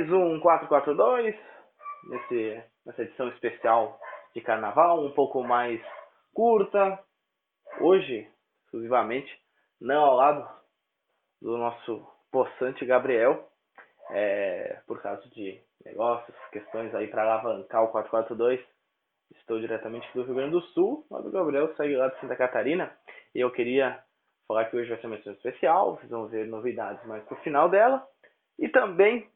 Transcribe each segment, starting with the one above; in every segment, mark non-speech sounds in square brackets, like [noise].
mais um 442, nesse, nessa edição especial de carnaval, um pouco mais curta. Hoje, exclusivamente, não ao lado do nosso possante Gabriel, é, por causa de negócios, questões aí para alavancar o 442. Estou diretamente do Rio Grande do Sul, mas o Gabriel saiu lá de Santa Catarina e eu queria falar que hoje vai ser uma edição especial, vocês vão ver novidades mais pro final dela. E também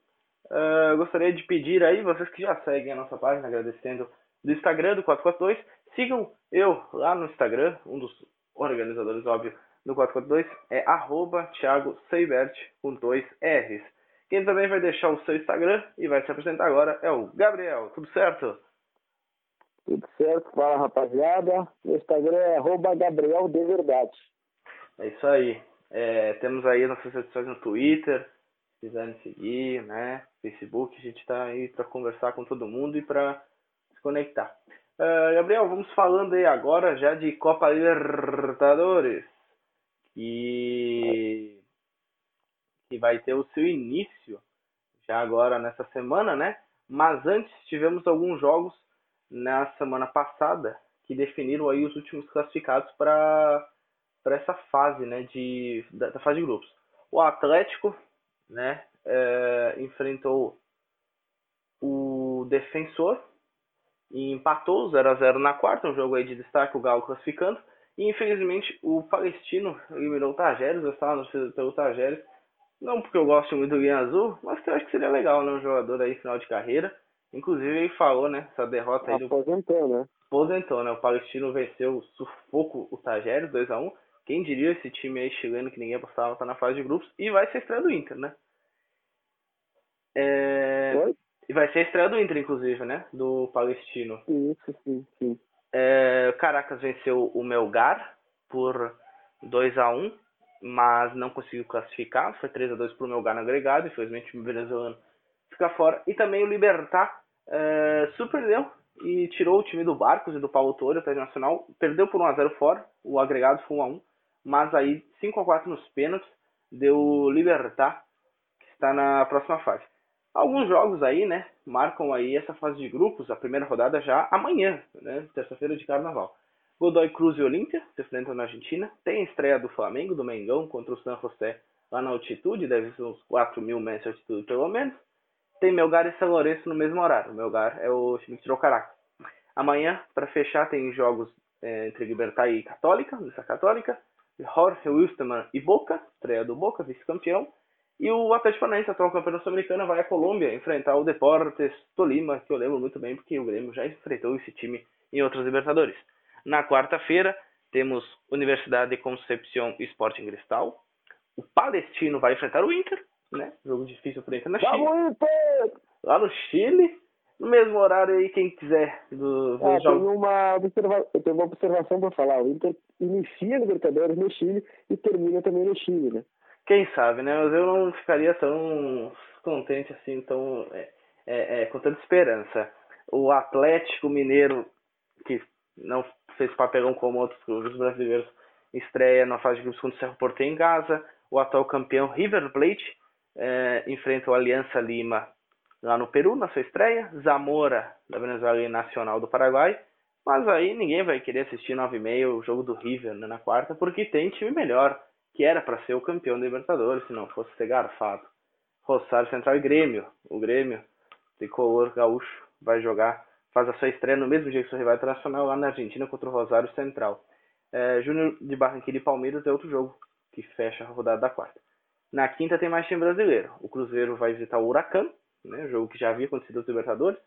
uh, gostaria de pedir aí, vocês que já seguem a nossa página, agradecendo do Instagram do 442, sigam eu lá no Instagram, um dos organizadores, óbvio, do 442, é arroba Thiago Seibert, com dois R's. Quem também vai deixar o seu Instagram e vai se apresentar agora é o Gabriel, tudo certo? Tudo certo, fala rapaziada. Meu Instagram é arroba Gabriel de Verdade. É isso aí. É, temos aí nossas edições no Twitter, quiserem seguir, né? Facebook, a gente está aí para conversar com todo mundo e para se conectar. Uh, Gabriel, vamos falando aí agora já de Copa Libertadores, que, que vai ter o seu início já agora nessa semana, né? Mas antes tivemos alguns jogos na semana passada que definiram aí os últimos classificados para para essa fase, né, de da, da fase de grupos. O Atlético né, é, enfrentou o Defensor e empatou 0 a 0 na quarta, um jogo aí de destaque, o Galo classificando. E infelizmente o Palestino eliminou o Tajeres, eu estava no pelo Tajeres, não porque eu gosto muito do Guian Azul, mas que eu acho que seria legal, né, um jogador aí final de carreira. Inclusive ele falou, né, essa derrota aí do... Aposentou, né? Aposentou, né, o Palestino venceu sufoco o Tajeres, 2 a 1 quem diria esse time aí chileno que ninguém apostava tá na fase de grupos e vai ser estreia do Inter, né? É... E vai ser a estreia do Inter, inclusive, né? Do Palestino. Isso, sim, sim. É... Caracas venceu o Melgar por 2 a 1 mas não conseguiu classificar. Foi 3 a 2 para o Melgar no agregado. Infelizmente o venezuelano fica fora. E também o Libertar é... surpreendeu e tirou o time do Barcos e do Paulo Toro, o Nacional. Perdeu por 1 a 0 fora. O agregado foi 1 a 1 mas aí 5 a 4 nos pênaltis deu Libertar, que está na próxima fase. Alguns jogos aí, né, marcam aí essa fase de grupos, a primeira rodada já amanhã, né, terça-feira de carnaval. Godoy Cruz e Olímpia se enfrentam na Argentina. Tem a estreia do Flamengo, do Mengão, contra o San José lá na altitude, deve ser uns 4 mil metros de altitude pelo menos. Tem Melgar e São Lourenço no mesmo horário. O Melgar é o time que tirou Caracas. Amanhã, para fechar, tem jogos é, entre Libertar e Católica, Missa Católica. Jorge Wilstermann e Boca, estreia do Boca, vice-campeão. E o Atlético Paranaense, atual campeão sul-americana, vai à Colômbia enfrentar o Deportes Tolima, que eu lembro muito bem porque o Grêmio já enfrentou esse time em outras Libertadores. Na quarta-feira, temos Universidade de Concepción e Sporting Cristal. O Palestino vai enfrentar o Inter, né? Jogo difícil para o Inter na Chile. Lá no Chile. No mesmo horário aí, quem quiser do, do ah, tem uma observa... Eu tenho uma observação para falar. O Inter inicia a Libertadores no Chile e termina também no Chile, né? Quem sabe, né? Mas eu não ficaria tão contente assim, tão é, é, é, com tanta esperança. O Atlético Mineiro, que não fez papelão como outros clubes brasileiros, estreia na fase de grupos contra o Cerro Porto em Gaza. O atual campeão River Plate é, enfrenta o Aliança Lima lá no Peru, na sua estreia. Zamora, da Venezuela e Nacional do Paraguai. Mas aí ninguém vai querer assistir 9,5 o jogo do River né, na quarta, porque tem time melhor, que era para ser o campeão da Libertadores, se não fosse ser garfado. Rosário Central e Grêmio. O Grêmio, tricolor gaúcho, vai jogar, faz a sua estreia no mesmo dia que seu rival internacional lá na Argentina contra o Rosário Central. É, Júnior de Barranquilla e Palmeiras é outro jogo que fecha a rodada da quarta. Na quinta tem mais time brasileiro. O Cruzeiro vai visitar o Huracan, né, jogo que já havia acontecido nos Libertadores.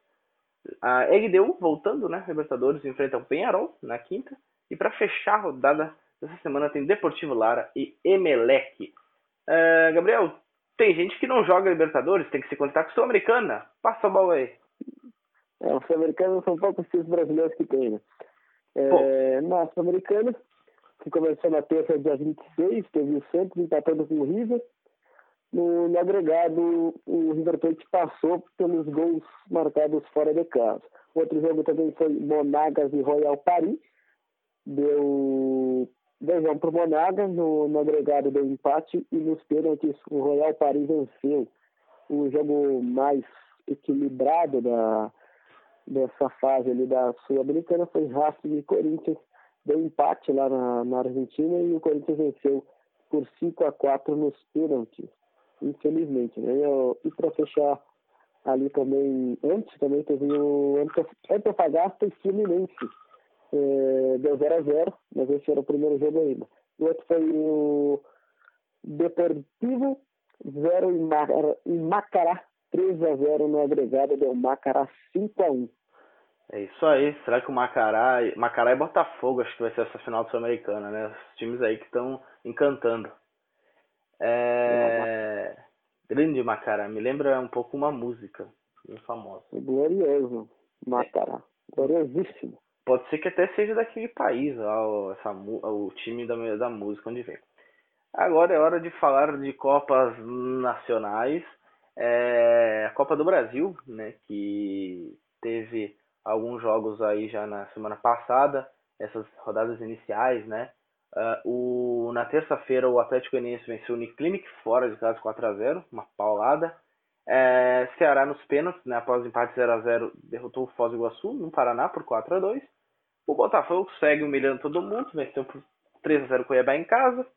A LDU voltando, né? Libertadores enfrenta o Penharol na quinta. E para fechar a rodada dessa semana tem Deportivo Lara e Emelec. Uh, Gabriel, tem gente que não joga Libertadores, tem que se contar com Sul-Americana. Passa a bola aí. É, os Sul-Americanos são poucos times brasileiros que tem, né? É, na Sul-Americana, que começou na terça, dia 26, teve o Santos empatando com o River no, no agregado, o River Plate passou pelos gols marcados fora de casa. Outro jogo também foi Monagas e Royal Paris. Deu 2 para o Monagas, no, no agregado deu empate e nos pênaltis o Royal Paris venceu o jogo mais equilibrado da, dessa fase ali da Sul-Americana foi Racing e Corinthians. Deu empate lá na, na Argentina e o Corinthians venceu por 5 a 4 nos pênaltis, infelizmente. Né? E para fechar ali também, antes também teve o Antofagasta e Fluminense. É, deu 0 a 0 mas esse era o primeiro jogo ainda. O outro foi o Deportivo 0 em Macará, 3 a 0 no agregado, deu Macará 5 a 1 é isso aí. Será que o Macará, Macará e Botafogo acho que vai ser essa final sul-americana, né? Os times aí que estão encantando. É... Grande Macará, me lembra um pouco uma música famosa. Glorioso, Macará. É. Gloriosíssimo. Pode ser que até seja daquele país, ó, essa, o time da, da música, onde vem. Agora é hora de falar de Copas Nacionais. É, a Copa do Brasil, né, que teve alguns jogos aí já na semana passada, essas rodadas iniciais, né? Uh, o, na terça-feira o Atlético Goianiense venceu o Uniclinic fora de casa 4 a 0 uma paulada. É, Ceará nos pênaltis, né, após o empate 0 a 0 derrotou o Foz do Iguaçu no Paraná por 4 a 2 O Botafogo segue humilhando todo mundo, venceu por 3 a 0 o Cuiabá em casa.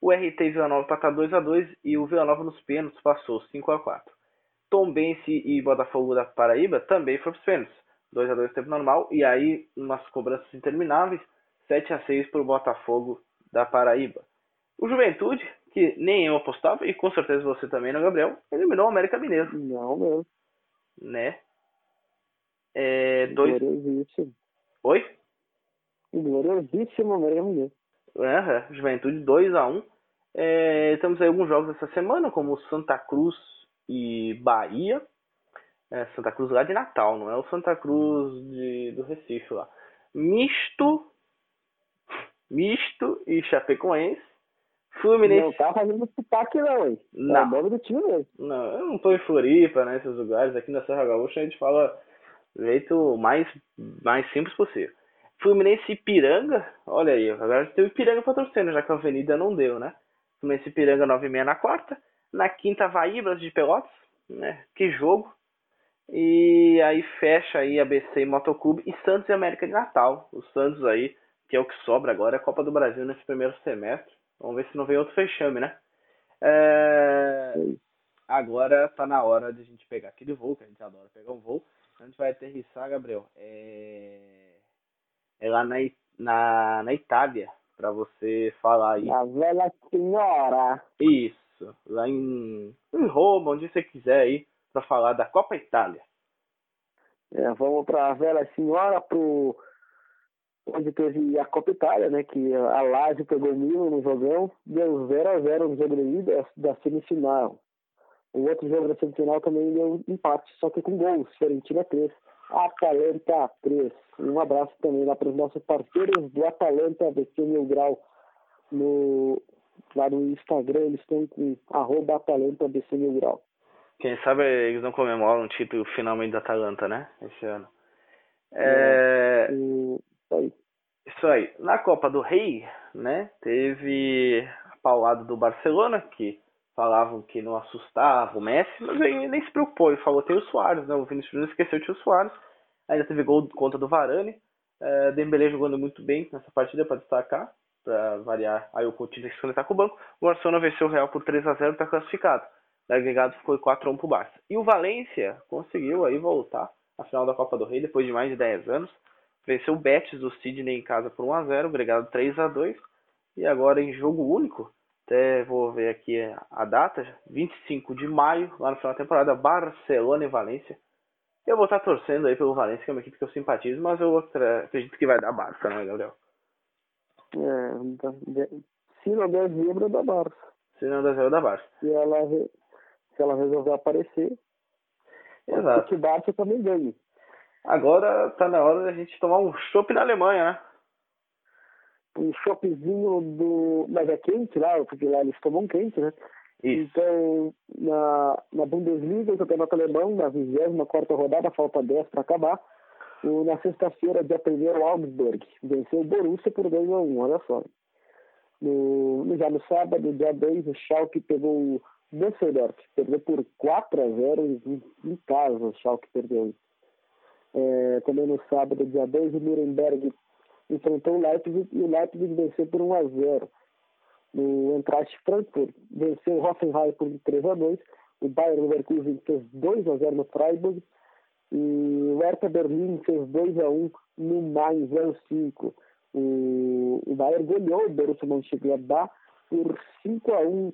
O RT e Vila Nova empataram 2 a 2 e o Vila Nova nos pênaltis passou 5 a 4 Tombense e Botafogo da Paraíba também foram para os pênaltis. 2 a 2 tempo normal, e aí umas cobranças intermináveis, 7 a 6 para o Botafogo da Paraíba. O Juventude, que nem eu apostava, e com certeza você também, não, Gabriel, eliminou o América Mineiro. Não, mesmo. Né? É, dois... Gloriosíssimo. Oi? Gloriosíssimo América Mineiro. É, Juventude 2 a 1 é, Temos aí alguns jogos essa semana, como Santa Cruz e Bahia. É, Santa Cruz lá de Natal, não é o Santa Cruz de, do Recife lá. Misto, misto e Chapecoense. Fluminense. Não tá fazendo sotaque não, hein? É não. É o nome do time mesmo. Não, eu não tô em Floripa, né, esses lugares. Aqui na Serra Gaúcha a gente fala do jeito mais, mais simples possível. Fluminense e Piranga, olha aí, agora tem o Piranga patrocínio, já que a Avenida não deu, né? Fluminense e Piranga 9 e meia na quarta. Na quinta, Vaíbras de Pelotas, né? Que jogo. E aí fecha aí ABC e Motoclube e Santos e América de Natal. O Santos aí, que é o que sobra agora, é a Copa do Brasil nesse primeiro semestre. Vamos ver se não vem outro fechame, né? É... Agora tá na hora de a gente pegar aquele voo, que a gente adora pegar um voo. A gente vai aterrissar, Gabriel. É, é lá na, na, na Itália, para você falar aí. A velha senhora. Isso, lá em, em Roma, onde você quiser aí para falar da Copa Itália. É, vamos para a velha senhora, pro onde teve a Copa Itália, né? Que a Lazio pegou o Milan no jogão, deu 0 a 0 no jogo de ida da semifinal. O outro jogo da semifinal também deu empate, só que com gols. Fiorentina 3, Atalanta 3. Um abraço também lá para os nossos parceiros do Atalanta BC Mil Grau no, lá no Instagram, eles estão com arroba Atalanta BC Mil Grau. Quem sabe eles não comemoram o título finalmente da Atalanta, né? Esse ano. É... Isso aí. Isso aí. Na Copa do Rei, né? Teve a paulada do Barcelona, que falavam que não assustava o Messi, mas ele nem se preocupou. Ele falou, tem o Soares, né? O Vinicius Júnior esqueceu de o Soares. Ainda teve gol contra do Varane. É, Dembélé jogando muito bem nessa partida para destacar, para variar. Aí o Coutinho tem que se com o banco. O Barcelona venceu o Real por 3 a 0 está classificado agregado ficou 4 a 1 para o Barça. E o Valência conseguiu aí voltar à final da Copa do Rei depois de mais de 10 anos. Venceu o Betis do Sidney em casa por 1 a 0, agregado 3 a 2. E agora em jogo único, até vou ver aqui a data, 25 de maio, lá no final da temporada, Barcelona e Valência. Eu vou estar torcendo aí pelo Valência, que é uma equipe que eu simpatizo, mas eu acredito que vai dar Barça, né, Gabriel? É, se não der zebra, dá Barça. Se não der zebra, dá Barça. Se ela se ela resolver aparecer, Exato. o Barça também ganha. Agora tá na hora da gente tomar um chopp na Alemanha, né? Um choppzinho do. Mas é quente lá, porque lá eles tomam quente, né? Isso. Então, na, na Bundesliga, o campeonato alemão, na 24 rodada, falta 10 para acabar. O, na sexta-feira, dia 1 o Augsburg venceu o Borussia por 2 a 1 olha só. No, já no sábado, dia 2, o Schalke pegou Düsseldorf perdeu por 4 a 0 em, em casa, o Schalke perdeu. É, também no sábado, dia 2, o Nuremberg enfrentou o Leipzig e o Leipzig venceu por 1 a 0 No Eintracht Frankfurt. Venceu o Hoffenheim por 3 a 2 o Bayern Leverkusen fez 2 a 0 no Freiburg. E o Hertha Berlim fez 2 a 1 no Mainz 05. O, o Bayern ganhou o Borussia Mönchengladbach por 5 a 1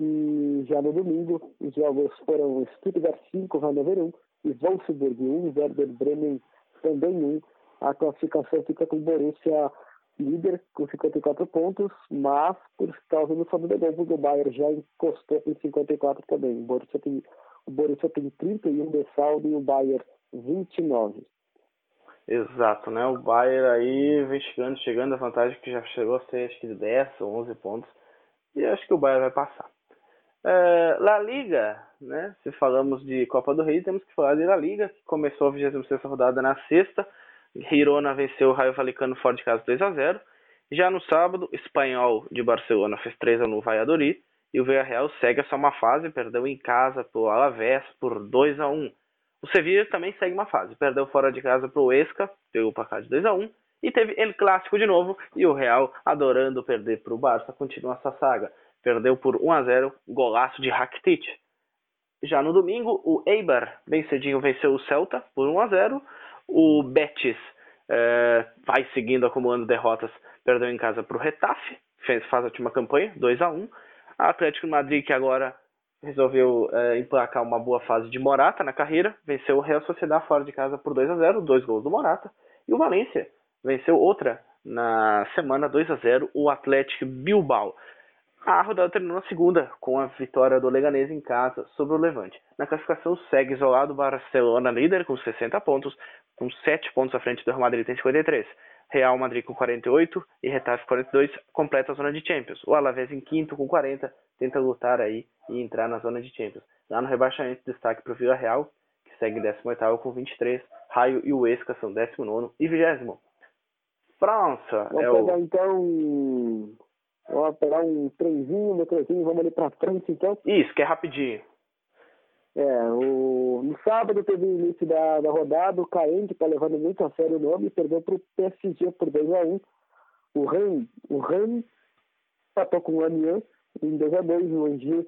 e já no domingo os jogos foram Stuttgart 5, Hannover 1 e Wolfsburg 1, Werder Bremen também 1. A classificação fica com o Borussia líder com 54 pontos, mas por causa do saldo de gol, porque o Bayern já encostou em 54 também. O Borussia tem, o Borussia tem 31 de saldo e o Bayern 29. Exato, né? O Bayern aí vem chegando, chegando a vantagem que já chegou a ser acho que 10 ou 11 pontos. E acho que o Bayern vai passar. É, La Liga, né? Se falamos de Copa do Rei, temos que falar de La Liga, que começou a 26 rodada na sexta Girona venceu o Raio Valicano fora de casa 2 a 0. Já no sábado, Espanhol de Barcelona fez 3 a 1 no Valladolid e o Villarreal segue essa uma fase, perdeu em casa para o Alavés por 2 a 1. O Sevilla também segue uma fase, perdeu fora de casa para o Esca, pegou para cá de 2 a 1 e teve ele clássico de novo e o Real adorando perder para o Barça continua essa saga. Perdeu por 1 a 0, golaço de Rakitic. Já no domingo, o Eibar bem cedinho venceu o Celta por 1 a 0 o Betis é, vai seguindo acumulando derrotas, perdeu em casa para o Retafe, fez, faz a última campanha, 2 a 1 A Atlético Madrid, que agora resolveu é, emplacar uma boa fase de Morata na carreira, venceu o Real Sociedad fora de casa por 2 a 0 dois gols do Morata. E o Valência venceu outra na semana 2 a 0 o Atlético Bilbao. A rodada terminou na segunda, com a vitória do Leganês em casa sobre o Levante. Na classificação segue isolado o Barcelona líder com 60 pontos, com 7 pontos à frente do Real Madrid tem 53. Real Madrid com 48 e Retafe 42 completa a zona de Champions. O Alavés em quinto com 40 tenta lutar aí e entrar na zona de Champions. Lá no rebaixamento destaque para o Vila Real, que segue em 18 com 23. Raio e o Esca são 19 e 20. França Vamos é pegar o... então Vamos pegar um trenzinho, um metrozinho, vamos ali para frente então. Isso, que é rapidinho. É, o, no sábado teve o início da, da rodada, o Caen, que está levando muito a sério o nome, perdeu para o PSG por 2x1. O Ren, o Ren empatou com o Amiens em 2x2, o Angers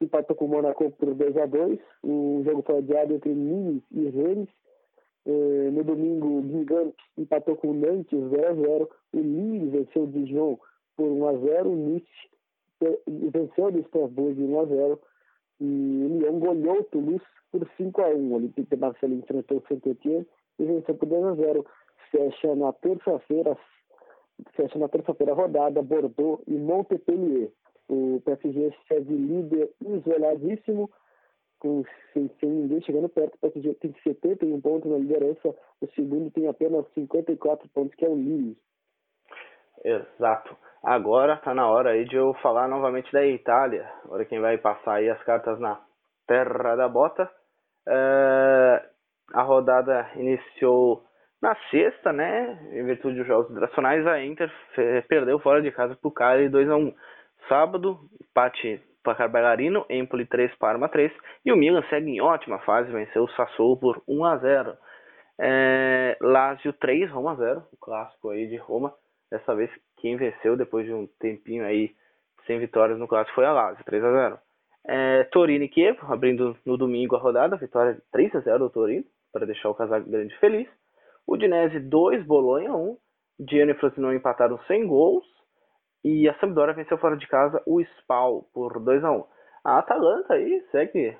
empatou com o Monaco por 2x2. O jogo foi adiado entre Nice e Rennes. É, no domingo, o Guingamp empatou com o Nantes 0x0. O Lille venceu o Dijon por 1x0. O Nice venceu o Strasbourg 1x0. E o Lyon goleou o Toulouse por 5x1. O Olympique de Marseille enfrentou o Saint-Etienne e venceu por 2x0. Fecha na terça-feira fecha na terça-feira a rodada Bordeaux e Montpellier. O PSG segue líder isoladíssimo, com, sem, sem ninguém chegando perto. O PSG tem 71 pontos na liderança, o segundo tem apenas 54 pontos, que é o Lille. Exato. Agora está na hora aí de eu falar novamente da Itália. Agora quem vai passar aí as cartas na terra da bota. É, a rodada iniciou na sexta, né? Em virtude dos jogos internacionais, a Inter perdeu fora de casa para o Cagliari 2 a 1 Sábado, empate placar bailarino, Empoli 3, Parma 3. E o Milan segue em ótima fase, venceu o Sassuolo por 1 a 0 é, Lazio 3, Roma 0, o clássico aí de Roma. Dessa vez quem venceu depois de um tempinho aí sem vitórias no clássico foi a Lazio, 3 a 0. É, Torino e Kiev, abrindo no domingo a rodada, vitória de 3 a 0 do Torino, para deixar o casaco grande feliz. O Dinese 2, Bolonha 1. Diano e Frosinone empataram sem gols. E a Sampdoria venceu fora de casa o Spal por 2 a 1. A Atalanta aí segue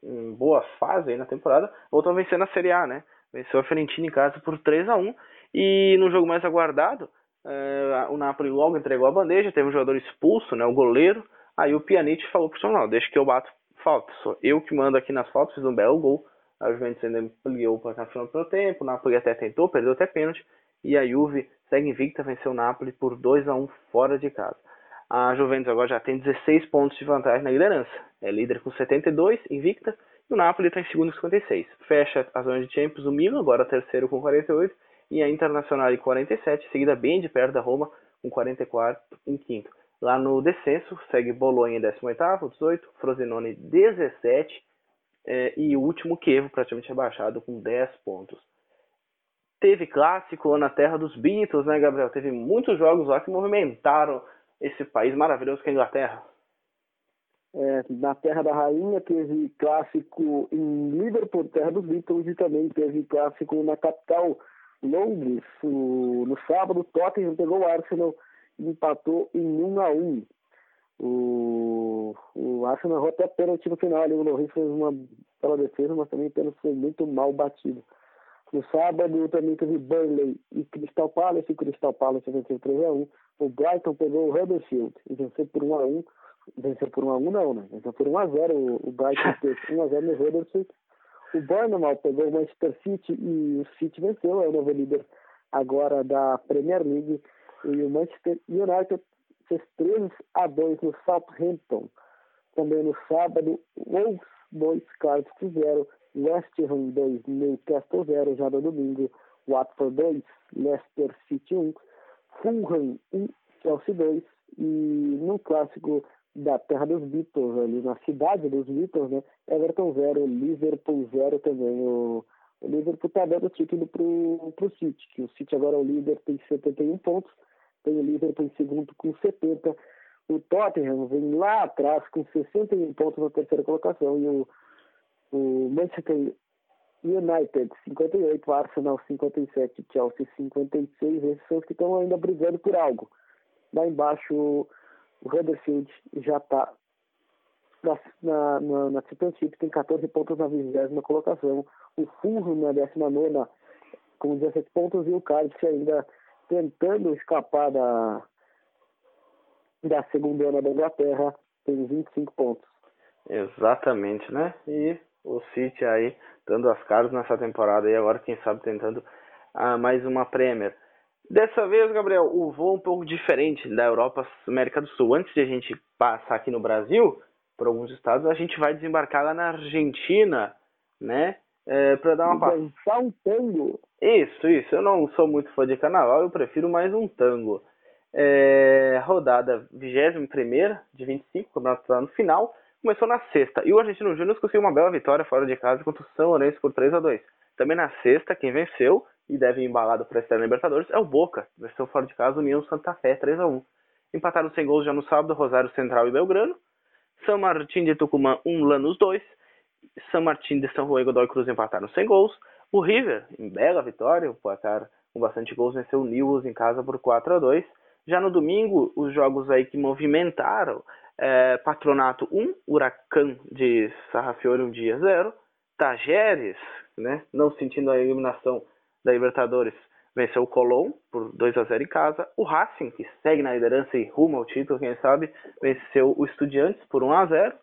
em boa fase aí na temporada, voltou a vencer na Série A, né? Venceu a Fiorentina em casa por 3 a 1 e no jogo mais aguardado, o Napoli logo entregou a bandeja, teve um jogador expulso, né, o goleiro. Aí o Pjanic falou pro Sonal, deixa que eu bato falta, sou eu que mando aqui nas faltas, fiz um belo gol. A Juventus ainda ampliou para final do primeiro tempo, o Napoli até tentou, perdeu até pênalti. E a Juve segue invicta, venceu o Napoli por 2 a 1 fora de casa. A Juventus agora já tem 16 pontos de vantagem na liderança. É líder com 72, invicta. E o Napoli está em segundo com 56. Fecha a zona de Champions o Milan, agora terceiro com 48 e a Internacional em 47, seguida bem de perto da Roma com 44 em quinto. Lá no descenso, segue Bolonha em 18º, 18, Frosinone 17 é, e o último Kievo praticamente rebaixado com 10 pontos. Teve clássico na terra dos Beatles, né, Gabriel? Teve muitos jogos lá que movimentaram esse país maravilhoso que é a Inglaterra. É, na Terra da Rainha teve clássico em Liverpool, terra dos Beatles, e também teve clássico na capital, Londres. O, no sábado, Tottenham pegou o Arsenal e empatou em 1 a 1 o, o Arsenal errou até pênalti no final ali. O Loris fez uma bela defesa, mas também o pênalti foi muito mal batido. No sábado também teve Burnley e Crystal Palace. O Crystal Palace venceu 3x1. O Brighton pegou o Huddersfield e venceu por 1x1. Venceu por 1x1 não, né? Venceu por 1x0. O Brighton [laughs] fez 1x0 no Huddersfield. O Bournemouth pegou o Manchester City e o City venceu. É o novo líder agora da Premier League. E o Manchester United fez 3 a 2 no Southampton. Também no sábado, Wolves 2, Cardiff 0, West Ham 2, Newcastle 0, já no domingo, Watford 2, Leicester City 1, Fulham 1, Chelsea 2 e no clássico da terra dos Beatles, ali na cidade dos Beatles, né? Everton 0, Liverpool 0 também. O, o Liverpool está dando título pro, pro City, que o City agora é o líder, tem 71 pontos, tem o Liverpool em segundo com 70. O Tottenham vem lá atrás com 61 pontos na terceira colocação e o, o Manchester United 58, Arsenal 57, Chelsea 56. Esses são os que estão ainda brigando por algo. Lá embaixo o Huddersfield já está na, na, na, na Championship, tem 14 pontos na vigésima colocação. O Fulham na 19 com 17 pontos e o Cardiff ainda tentando escapar da, da segunda ano da Inglaterra, tem 25 pontos. Exatamente, né? E o City aí dando as caras nessa temporada e agora quem sabe tentando ah, mais uma Premier. Dessa vez, Gabriel, o voo um pouco diferente da Europa América do Sul. Antes de a gente passar aqui no Brasil, por alguns estados, a gente vai desembarcar lá na Argentina, né? É, para dar uma passada. um tango. Isso, isso. Eu não sou muito fã de carnaval, eu prefiro mais um tango. É, rodada 21 de 25, o campeonato está no final. Começou na sexta. E o Argentino Júnior conseguiu uma bela vitória fora de casa contra o São Lourenço por 3 a 2 Também na sexta, quem venceu e deve ir embalado para a Libertadores é o Boca. Venceu fora de casa União Santa Fé 3 a 1 Empataram sem gols já no sábado, Rosário Central e Belgrano. São Martin de Tucumã 1, Lanús 2. São Martin de São Juan e Godoy Cruz empataram sem gols. O River, em bela vitória, o placar com bastante gols, venceu o Newell's em casa por 4 a 2 Já no domingo, os jogos aí que movimentaram, é, Patronato 1, Huracan de Sarrafiore 1 dia 0, Tajeres, né, não sentindo a eliminação da Libertadores, venceu o Colón por 2 a 0 em casa. O Racing, que segue na liderança e rumo ao título, quem sabe, venceu o Estudiantes por 1 a 0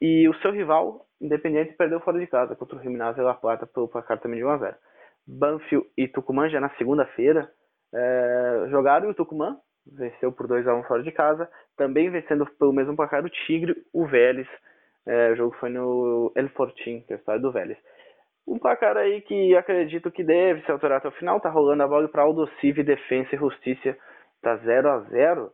e o seu rival, Independente, perdeu fora de casa contra o Gimnasia La Plata pelo placar também de 1 a 0 Banfield e Tucumã já na segunda-feira é, jogaram e o Tucumã venceu por 2 a 1 fora de casa. Também vencendo pelo mesmo placar o Tigre, o Vélez. É, o jogo foi no El Fortin, que é a história do Vélez. Um placar aí que acredito que deve se alterar até o final. Tá rolando a bola para Aldo Civi, Defensa e Justiça. Tá 0 a 0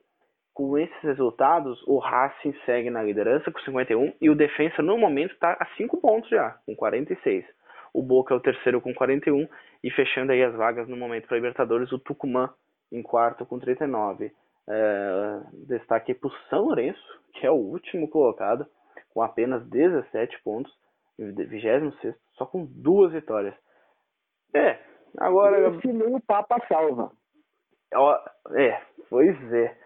com esses resultados, o Racing segue na liderança com 51 e o Defensa no momento está a 5 pontos já, com 46. O Boca é o terceiro com 41 e fechando aí as vagas no momento para Libertadores, o Tucumã em quarto com 39. É, destaque para o São Lourenço, que é o último colocado, com apenas 17 pontos, 26 só com duas vitórias. É, agora. Esse meio Papa salva. É, pois é.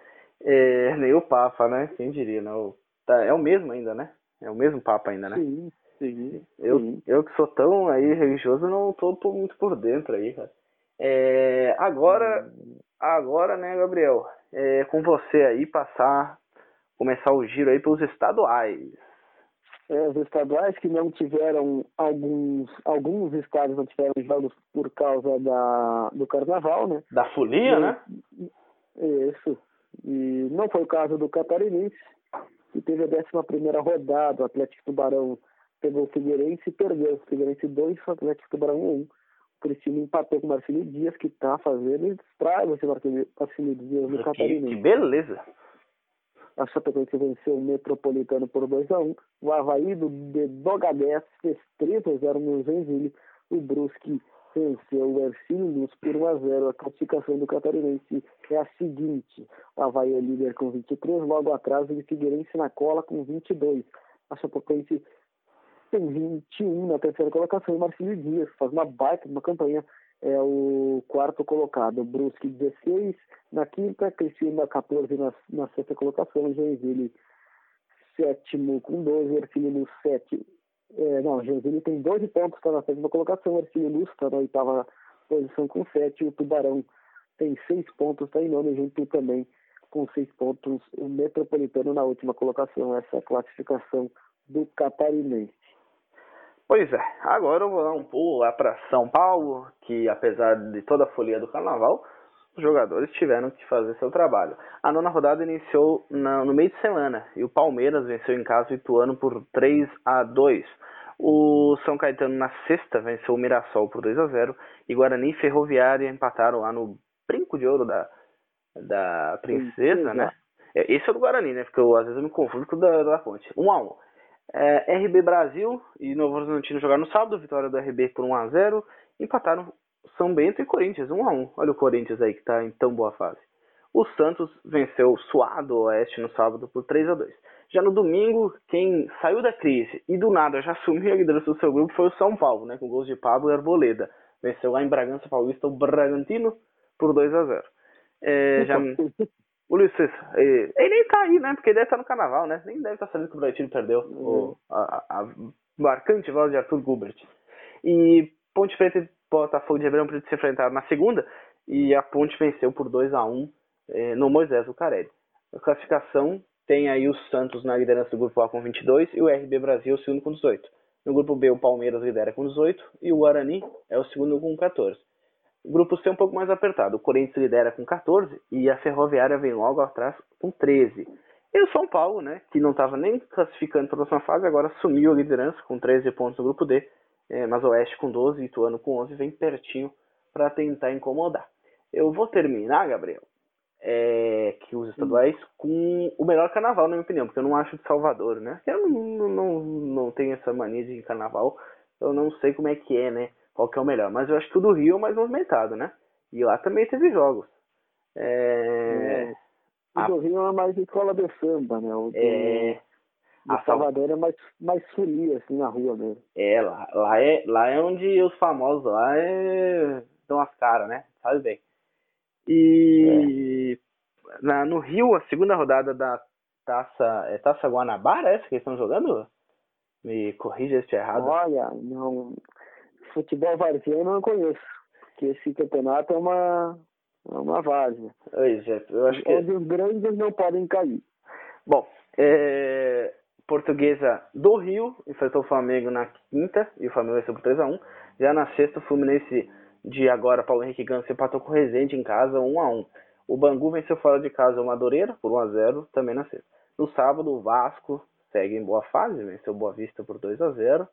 É, nem o Papa, né? Quem diria, né? O, tá, é o mesmo ainda, né? É o mesmo Papa ainda, né? Sim, sim. Eu, sim. eu que sou tão aí religioso, não tô, tô muito por dentro aí, cara. É, agora, agora, né, Gabriel? É, com você aí passar, começar o giro aí pelos estaduais. É, os estaduais que não tiveram alguns alguns estados não tiveram jogos por causa da do carnaval, né? Da folia, e, né? Isso. E não foi o caso do Catarinense, que teve a 11 rodada. O Atlético Tubarão pegou o Figueirense e perdeu. O Figueirense 2, o Atlético Tubarão 1. O Criciúma empatou com o Marcelo Dias, que está fazendo estrago esse Marcelo Dias no que, Catarinense. Que beleza! A Chapecoense venceu o Metropolitano por 2 a 1 O Havaí do Dogadés fez 3 a 0 no Joinville. O Brusque venceu o Ercílio Luz por 1 a 0 A classificação do Catarinense é a seguinte: o Havaí é líder com 23, logo atrás o Figueirense na cola com 22. A Chapecoense tem 21 na terceira colocação e Marcílio Dias faz uma baita, uma campanha, é o quarto colocado. Brusque 16 na quinta, Criciúma 14 na, na sexta colocação, Joinville sétimo com 12, Ercílio Luz 7. É, não, Joinville tem 12 pontos, está na sétima colocação, Ercílio Luz está na oitava posição com 7, o Tubarão tem 6 pontos, está em nono, junto também com 6 pontos, o Metropolitano na última colocação, essa é a classificação do Catarinense. Pois é, agora eu vou dar um pulo lá para São Paulo, que apesar de toda a folia do carnaval, os jogadores tiveram que fazer seu trabalho. A nona rodada iniciou na, no meio de semana e o Palmeiras venceu em casa o Ituano por 3 a 2. O São Caetano na sexta venceu o Mirassol por 2 a 0 e Guarani e Ferroviária empataram lá no brinco de ouro da, da Princesa, né? É, esse é o do Guarani, né? Porque eu, às vezes eu me confundo com o da, da Ponte. 1 a 1 é, RB Brasil e Novo Horizontino jogaram no sábado, vitória do RB por 1 a 0 empataram São Bento e Corinthians, 1 a 1 Olha o Corinthians aí que está em tão boa fase. O Santos venceu o Suado Oeste no sábado por 3 a 2 Já no domingo, quem saiu da crise e do nada já assumiu a liderança do seu grupo foi o São Paulo, né, com gols de Pablo e Arboleda. Venceu lá em Bragança Paulista o Bragantino por 2 a 0 é, já... [laughs] O Luiz César, ele, ele nem tá aí, né? Porque ele deve estar no carnaval, né? Nem deve estar sabendo que o Bragantino perdeu uhum. o, a, a, marcante voz de Arthur Gubert. E Ponte Preta e Botafogo de Ribeirão Preto se enfrentaram na segunda e a Ponte venceu por 2 a 1 eh, no Moisés Lucarelli. A classificação tem aí o Santos na liderança do grupo A com 22 e o RB Brasil o segundo com 18. No grupo B o Palmeiras lidera com 18 e o Guarani é o segundo com 14. O grupo C é um pouco mais apertado. O Corinthians lidera com 14 e a Ferroviária vem logo atrás com 13. E o São Paulo, né, que não estava nem classificando para a próxima fase, agora assumiu a liderança com 13 pontos no grupo D, é, mas o Oeste com 12 e Ituano com 11 vem pertinho para tentar incomodar. Eu vou terminar, Gabriel, é, que os estaduais com o melhor carnaval, na minha opinião, porque eu não acho de Salvador, né? Eu não, não, não, não tenho essa mania de carnaval, eu não sei como é que é, né? Qual que é o melhor. Mas eu acho que o do Rio é o mais movimentado, né? E lá também teve jogos. É... é. O do Rio é mais escola de samba, né? O do, é... a Salvador é mais, mais folia, assim, na rua mesmo. É, lá, lá, é, lá é onde os famosos lá é... dão as caras, né? Sabe bem. E é. na, no Rio, a segunda rodada da Taça, é Taça Guanabara, é essa que eles estão jogando? Me corrija se estiver errado. Olha, não, futebol varziano eu não conheço. Que esse campeonato é uma, é uma várzea. Pois é, eu acho que... Onde os grandes não podem cair. Bom, é... Portuguesa do Rio enfrentou o Flamengo na quinta e o Flamengo venceu por 3x1. Já na sexta, o Fluminense de agora, Paulo Henrique Gans, empatou com o Resende em casa 1x1. O Bangu venceu fora de casa o Madureira por 1x0 também na sexta. No sábado, o Vasco segue em boa fase, venceu Boa Vista por 2x0.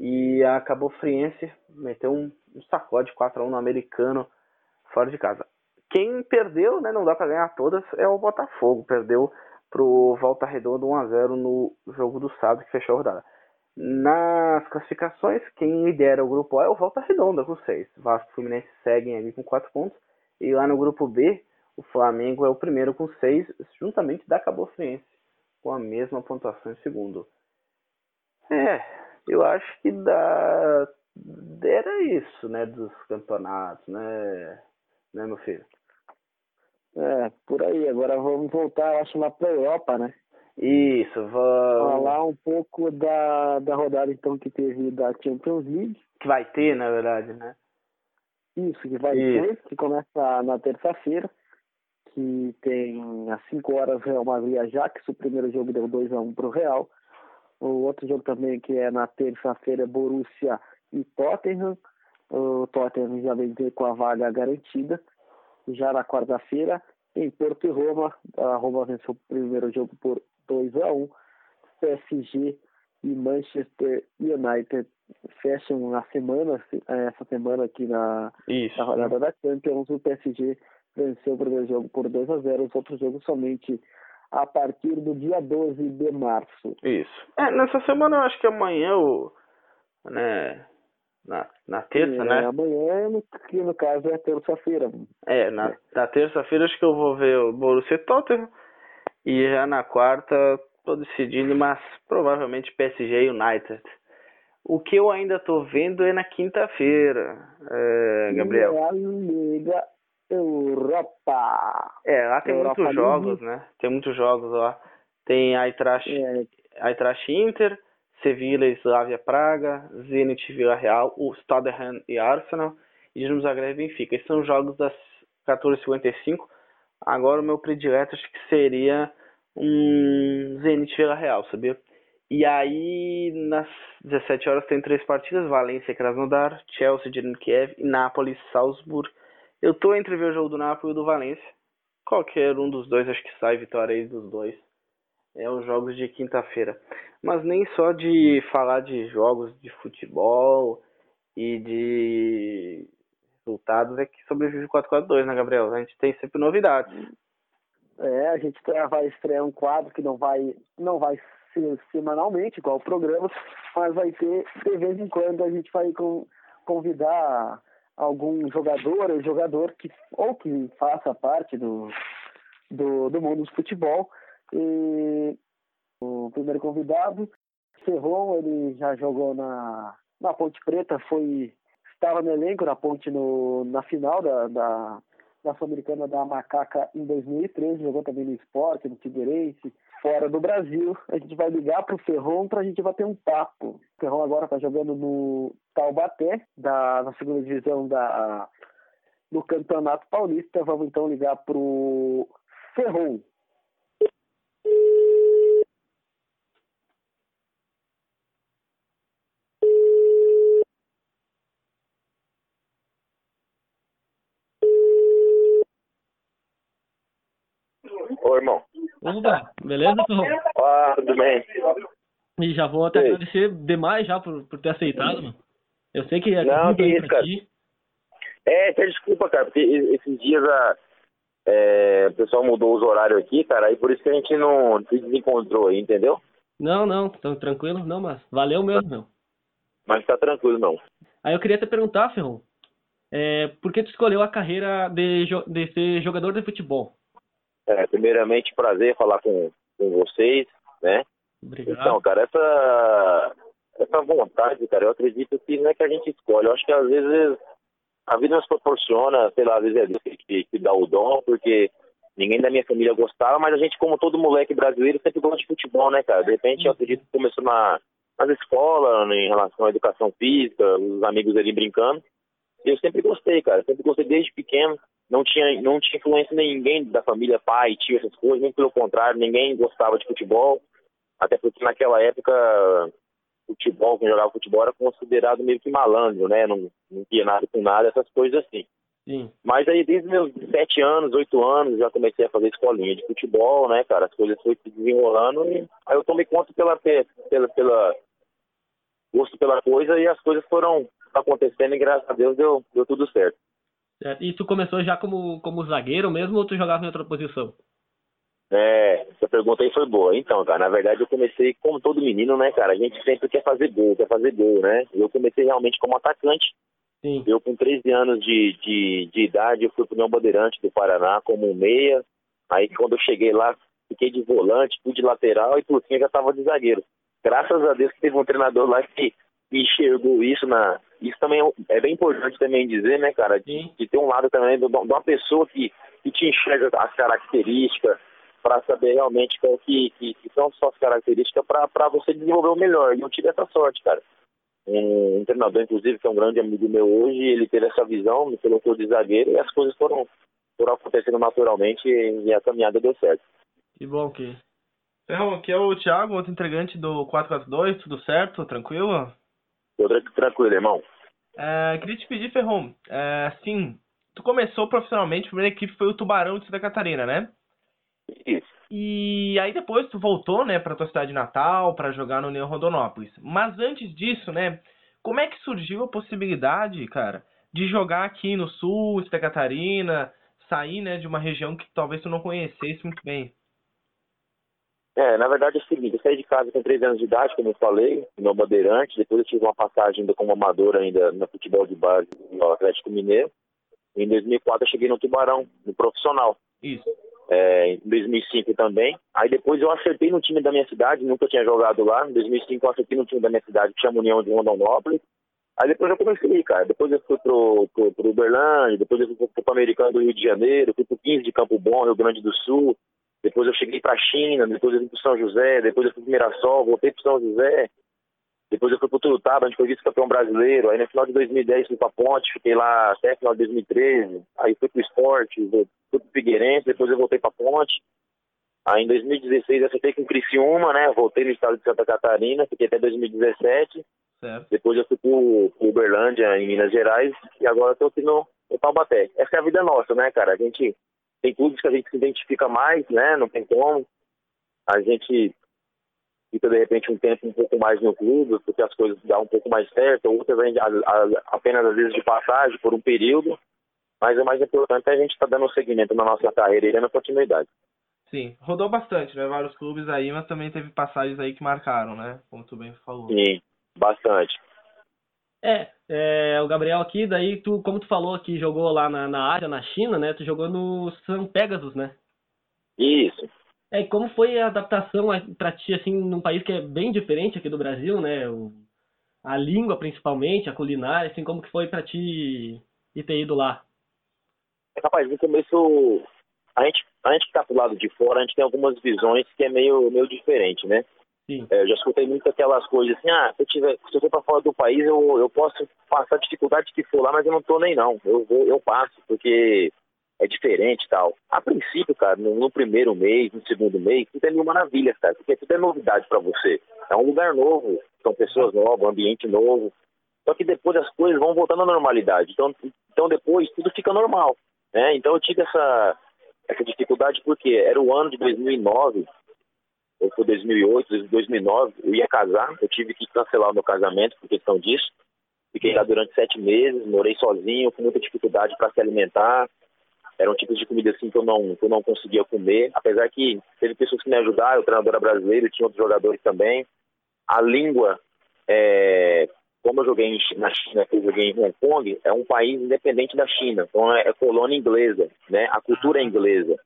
E a Cabo Friense meteu um, um sacode 4x1 no americano fora de casa. Quem perdeu, né, não dá para ganhar todas, é o Botafogo. Perdeu pro Volta Redonda 1x0 no jogo do sábado que fechou a rodada. Nas classificações, quem lidera o grupo A é o Volta Redonda com 6. Vasco e Fluminense seguem ali com 4 pontos. E lá no grupo B, o Flamengo é o primeiro com 6, juntamente da Cabo Friense, com a mesma pontuação em segundo. É, eu acho que dá, era isso, né, dos campeonatos, né, né, meu filho? É, por aí. Agora vamos voltar, acho, lá para Europa, né? Isso, vamos... Falar um pouco da, da rodada, então, que teve da Champions League. Que vai ter, na verdade, né? Isso, que vai Isso. ter, que começa na terça-feira, que tem às 5 horas Real Madrid Ajax, o primeiro jogo deu 2x1 para o Real. O outro jogo também que é na terça-feira é Borussia e Tottenham. O Tottenham já vem com a vaga garantida. Já na quarta-feira, em Porto e Roma, a Roma venceu o primeiro jogo por 2 a 1 PSG e Manchester United fecham a semana, essa semana aqui na, na rodada da Champions. O PSG venceu o primeiro jogo por 2 a 0 os outros jogos somente a partir do dia 12 de março. Isso. É, nessa semana eu acho que amanhã o. Né, na, na terça, é, né? Amanhã, que no caso é terça-feira. É, na, na terça-feira acho que eu vou ver o Borussia Tottenham. E já na quarta tô decidindo, mas provavelmente PSG e United. O que eu ainda tô vendo é na quinta-feira, é, Gabriel. É a Liga Europa. É, lá tem Europa muitos jogos, né? Tem muitos jogos lá. Tem Eintracht, É, Eintracht Inter, Sevilla e Slavia Praga, Zenit Vila Real, o Stade e Arsenal, e Dinamo Zagreb e Benfica. Esses são os jogos das 14h55. Agora o meu predileto acho que seria um Zenit Vila Real, sabia? E aí, nas 17 horas tem três partidas, Valência e Krasnodar, Chelsea, Dinamo Kiev e Nápoles Salzburg. Eu tô entre ver o jogo do Nápoles e do Valência. Qualquer um dos dois, acho que sai vitória aí dos dois. É os jogos de quinta-feira. Mas nem só de falar de jogos de futebol e de resultados é que sobrevive o 442, né, Gabriel? A gente tem sempre novidades. É, a gente tá- vai estrear um quadro que não vai, não vai ser semanalmente, igual o programa, [laughs] mas vai ter, de vez em quando, a gente vai convidar algum jogador ou jogador que, ou que faça parte do, do, do mundo do futebol. E o primeiro convidado, Ferron, ele já jogou na, na Ponte Preta, foi estava no elenco na Ponte no, na final da, da, da Sul-Americana da Macaca em 2013, jogou também no Esporte, no Figueirense, fora do Brasil. A gente vai ligar pro Ferron pra gente bater um papo. O Ferron agora tá jogando no Taubaté, da, na segunda divisão da, do Campeonato Paulista. Vamos então ligar pro Ferron. Ô, irmão. Opa, beleza, Ferrão? Ah, tudo bem? E já vou até Ei. agradecer demais já por, por ter aceitado, mano. Eu sei que é Não, que isso, cara. ti. É, até desculpa, cara, porque e- esses dias a, é, o pessoal mudou os horários aqui, cara, aí por isso que a gente não se desencontrou aí, entendeu? Não, não, tão tranquilo, não, mas valeu mesmo, meu. Mas tá tranquilo, não. Aí eu queria te perguntar, Ferrão, é, por que tu escolheu a carreira de, de ser jogador de futebol? É, primeiramente, prazer falar com, com vocês, né? Obrigado. Então, cara, essa, essa vontade, cara, eu acredito que não é que a gente escolhe. Eu acho que às vezes a vida nos proporciona, sei lá, às vezes é Deus que, que, dá o dom, porque ninguém da minha família gostava, mas a gente, como todo moleque brasileiro, sempre gosta de futebol, né, cara? De repente, eu acredito que começou na, nas escolas, em relação à educação física, os amigos ali brincando. Eu sempre gostei, cara, sempre gostei desde pequeno. Não tinha, não tinha influência de ninguém da família, pai, tio, essas coisas, nem pelo contrário, ninguém gostava de futebol. Até porque naquela época, futebol, quem jogava futebol era considerado meio que malandro, né? Não, não tinha nada com nada, essas coisas assim. Sim. Mas aí desde meus sete anos, oito anos, já comecei a fazer escolinha de futebol, né, cara? As coisas foram se desenrolando e aí eu tomei conta pela, pela, pela gosto pela coisa e as coisas foram acontecendo e graças a Deus deu, deu tudo certo. Certo. E tu começou já como, como zagueiro mesmo ou tu jogava em outra posição? É, essa pergunta aí foi boa. Então, cara, na verdade eu comecei como todo menino, né, cara? A gente sempre quer fazer gol, quer fazer gol, né? Eu comecei realmente como atacante. Sim. Eu, com 13 anos de, de, de idade, eu fui pro União Bandeirante do Paraná como um meia. Aí, quando eu cheguei lá, fiquei de volante, fui de lateral e, por fim, eu já estava de zagueiro. Graças a Deus que teve um treinador lá que enxergou isso na... Isso também é- bem importante também dizer, né, cara? De, de ter um lado também de de uma pessoa que, que te enxerga as características para saber realmente qual que, que, que são suas características para você desenvolver o melhor. E eu tive essa sorte, cara. Um, um treinador, inclusive, que é um grande amigo meu hoje, ele teve essa visão, me colocou de zagueiro e as coisas foram, foram acontecendo naturalmente e, a caminhada deu certo. Que bom que. Ferrão, aqui é o Thiago, outro integrante do 442, tudo certo? Tranquilo? Tra- tranquilo, irmão. É, queria te pedir, Ferrão, é, sim, tu começou profissionalmente, a primeira equipe foi o Tubarão de Santa Catarina, né? Isso. E aí depois tu voltou, né, pra tua cidade natal, pra jogar no União Rondonópolis. Mas antes disso, né, como é que surgiu a possibilidade, cara, de jogar aqui no sul, Santa Catarina, sair, né, de uma região que talvez tu não conhecesse muito bem? É, na verdade é o seguinte, eu saí de casa com 13 anos de idade, como eu falei, no Bandeirante, depois eu tive uma passagem ainda como amador ainda no futebol de base no Atlético Mineiro. Em 2004 eu cheguei no Tubarão, no profissional. Isso. É, em 2005 também. Aí depois eu acertei no time da minha cidade, nunca tinha jogado lá. Em 2005 eu acertei no time da minha cidade, que chama União de Rondonópolis. Aí depois eu comecei, cara. Depois eu fui pro, pro, pro Uberlândia, depois eu fui pro, pro Americano do Rio de Janeiro, fui pro 15 de Campo Bom, Rio Grande do Sul. Depois eu cheguei pra China, depois eu fui pro São José, depois eu fui pro Mirassol, voltei pro São José. Depois eu fui pro Turutaba, onde foi vice-campeão brasileiro. Aí no final de 2010 fui pra Ponte, fiquei lá até final de 2013. Aí fui pro esporte, fui pro Figueirense, depois eu voltei pra Ponte. Aí em 2016 eu acertei com o Criciúma, né? Voltei no estado de Santa Catarina, fiquei até 2017. Certo. Depois eu fui pro, pro Uberlândia, em Minas Gerais, e agora eu tô aqui no, no Taubaté. Essa é a vida nossa, né, cara? A gente tem clubes que a gente se identifica mais, né? Não tem como. A gente fica, de repente, um tempo um pouco mais no clube, porque as coisas dão um pouco mais certo, outras a, a, apenas às vezes de passagem, por um período. Mas o mais importante é a gente estar tá dando um segmento na nossa carreira e dando continuidade. Sim, rodou bastante, né? Vários clubes aí, mas também teve passagens aí que marcaram, né? Como tu bem falou. Sim, bastante. É, é, o Gabriel aqui, daí tu, como tu falou que jogou lá na, na Ásia, na China, né? Tu jogou no São Pegasus, né? Isso. É, como foi a adaptação para ti, assim, num país que é bem diferente aqui do Brasil, né? O, a língua, principalmente, a culinária, assim, como que foi para ti ir ter ido lá? Rapaz, no começo, a gente, a gente que tá pro lado de fora, a gente tem algumas visões que é meio, meio diferente, né? É, eu já escutei muito aquelas coisas assim, ah, se eu, tiver, se eu for para fora do país, eu, eu posso passar a dificuldade que for lá, mas eu não tô nem não. Eu vou, eu passo, porque é diferente e tal. A princípio, cara, no, no, primeiro mês, no segundo mês, tudo é mil maravilhas, cara, porque tudo é novidade para você. É um lugar novo, são pessoas novas, ambiente novo. Só que depois as coisas vão voltando à normalidade. Então, então depois tudo fica normal, né? Então eu tive essa essa dificuldade porque era o ano de 2009 ou foi 2008, 2009, eu ia casar, eu tive que cancelar o meu casamento por questão disso. Fiquei lá durante sete meses, morei sozinho, com muita dificuldade para se alimentar. Eram tipos de comida assim que eu não, que eu não conseguia comer, apesar que teve pessoas que me ajudaram, o treinador brasileiro, tinha outros jogadores também. A língua, é, como eu joguei na China, eu joguei em Hong Kong, é um país independente da China, então é, é colônia inglesa, né? A cultura é inglesa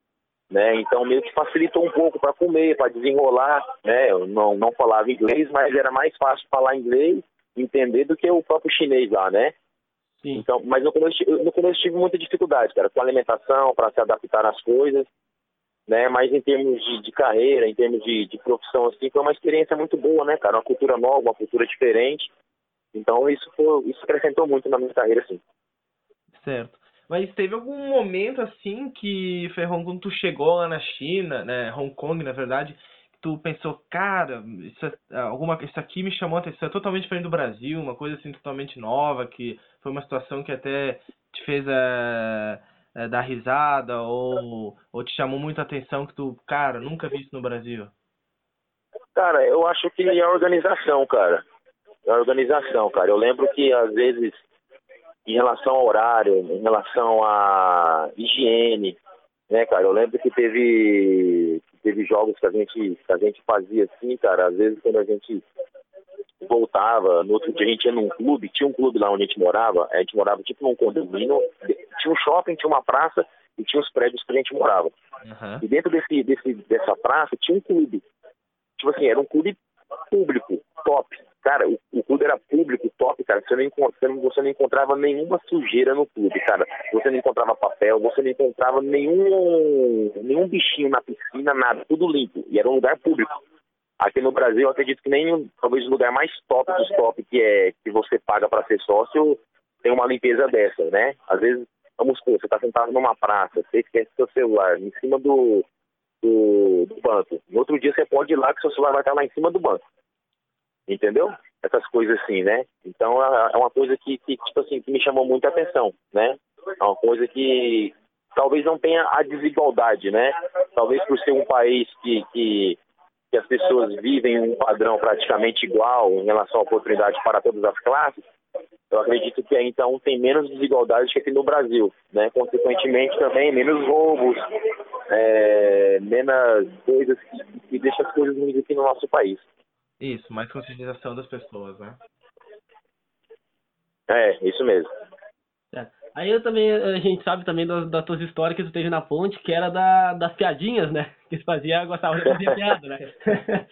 né? Então meio que facilitou um pouco para comer, para desenrolar, né? Eu não não falava inglês, mas era mais fácil falar inglês, entender do que o próprio chinês lá, né? Sim. Então, mas no começo, no começo tive muita dificuldade, cara, com alimentação, para se adaptar às coisas, né? Mas em termos de, de carreira, em termos de, de, profissão, assim, foi uma experiência muito boa, né, cara? Uma cultura nova, uma cultura diferente. Então isso foi, isso acrescentou muito na minha carreira, assim. Certo. Mas teve algum momento assim que, Ferron, quando tu chegou lá na China, né, Hong Kong, na verdade, tu pensou, cara, isso, é, alguma, isso aqui me chamou a atenção, é totalmente diferente do Brasil, uma coisa assim totalmente nova, que foi uma situação que até te fez é, é, dar risada, ou, ou te chamou muita atenção que tu, cara, nunca vi isso no Brasil? Cara, eu acho que é a organização, cara. É a organização, cara. Eu lembro que às vezes em relação ao horário, em relação à higiene, né, cara? Eu lembro que teve teve jogos que a gente que a gente fazia assim, cara. Às vezes quando a gente voltava, no outro dia a gente ia num clube, tinha um clube lá onde a gente morava, a gente morava tipo num condomínio, tinha um shopping, tinha uma praça e tinha os prédios que a gente morava. Uhum. E dentro desse, desse dessa praça tinha um clube. Tipo assim, era um clube público, top. Cara, o, o, clube era público, top, cara. Você não, você, não, você não encontrava nenhuma sujeira no clube, cara. Você não encontrava papel, você não encontrava nenhum, nenhum bichinho na piscina, nada. Tudo limpo. E era um lugar público. Aqui no Brasil, eu acredito que nem talvez o lugar mais top dos top, que é que você paga para ser sócio, tem uma limpeza dessa, né? Às vezes, vamos supor, você está sentado numa praça, você esquece seu celular em cima do, do, do banco. No outro dia você pode ir lá que seu celular vai estar lá em cima do banco entendeu? Essas coisas assim, né? Então é, é uma coisa que, que, tipo assim, que me chamou muita atenção, né? É uma coisa que talvez não tenha a desigualdade, né? Talvez por ser um país que, que, que as pessoas vivem um padrão praticamente igual em relação à oportunidade para todas as classes, eu acredito que então tem menos desigualdade que aqui no Brasil, né? Consequentemente também menos roubos, é, menos coisas que, que deixa as coisas ruins aqui no nosso país. Isso, mais conscientização das pessoas, né? É, isso mesmo. É. Aí eu também, a gente sabe também das, das tuas histórias que tu teve na ponte, que era da, das piadinhas, né? [laughs] Que tu fazia, gostava de fazer piada, né? [laughs]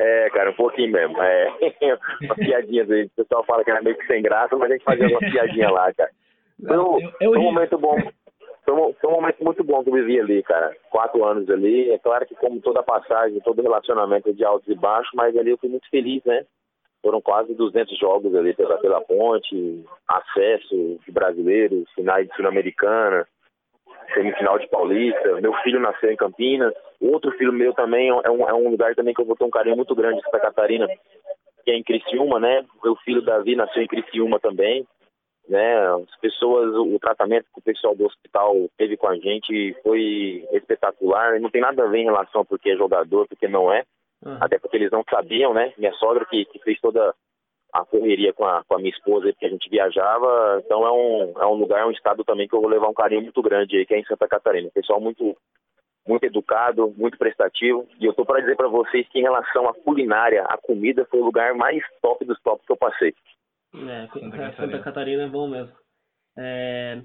É, cara, um pouquinho mesmo. É, [laughs] umas piadinhas aí. O pessoal fala que era meio que sem graça, mas a gente fazia uma piadinha lá, cara. Foi um, eu, eu foi um momento bom. Foi um, foi um momento muito bom que eu vivi ali, cara. Quatro anos ali. É claro que como toda passagem, todo relacionamento é de altos e baixos, mas ali eu fui muito feliz, né? Foram quase 200 jogos ali pela, pela ponte, acesso de brasileiros, finais de Sul-Americana, semifinal de Paulista. Meu filho nasceu em Campinas. Outro filho meu também é um, é um lugar também que eu vou ter um carinho muito grande, Santa Catarina, que é em Criciúma, né? Meu filho Davi nasceu em Criciúma também. Né, as pessoas, o tratamento que o pessoal do hospital teve com a gente foi espetacular. Não tem nada a ver em relação porque é jogador, porque não é. Uhum. Até porque eles não sabiam, né? Minha sogra que, que fez toda a correria com a, com a minha esposa, porque a gente viajava. Então é um, é um lugar, é um estado também que eu vou levar um carinho muito grande aí, que é em Santa Catarina. Pessoal muito, muito educado, muito prestativo. E eu tô para dizer para vocês que em relação à culinária, a comida foi o lugar mais top dos tops que eu passei. É, Santa Catarina, Santa Catarina é bom mesmo. É,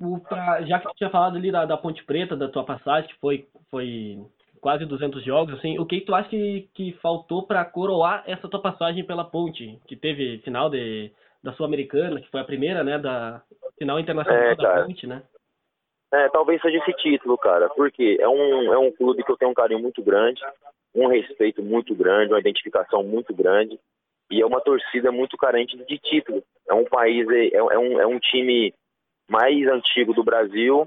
o, pra, já que tu tinha falado ali da, da Ponte Preta, da tua passagem, que foi, foi quase 200 jogos, assim, o que tu acha que, que faltou para coroar essa tua passagem pela ponte, que teve final de, da Sul-Americana, que foi a primeira, né, da final internacional é, da ponte, né? É, talvez seja esse título, cara, porque é um, é um clube que eu tenho um carinho muito grande, um respeito muito grande, uma identificação muito grande, e é uma torcida muito carente de título. É um país, é, é, um, é um time mais antigo do Brasil,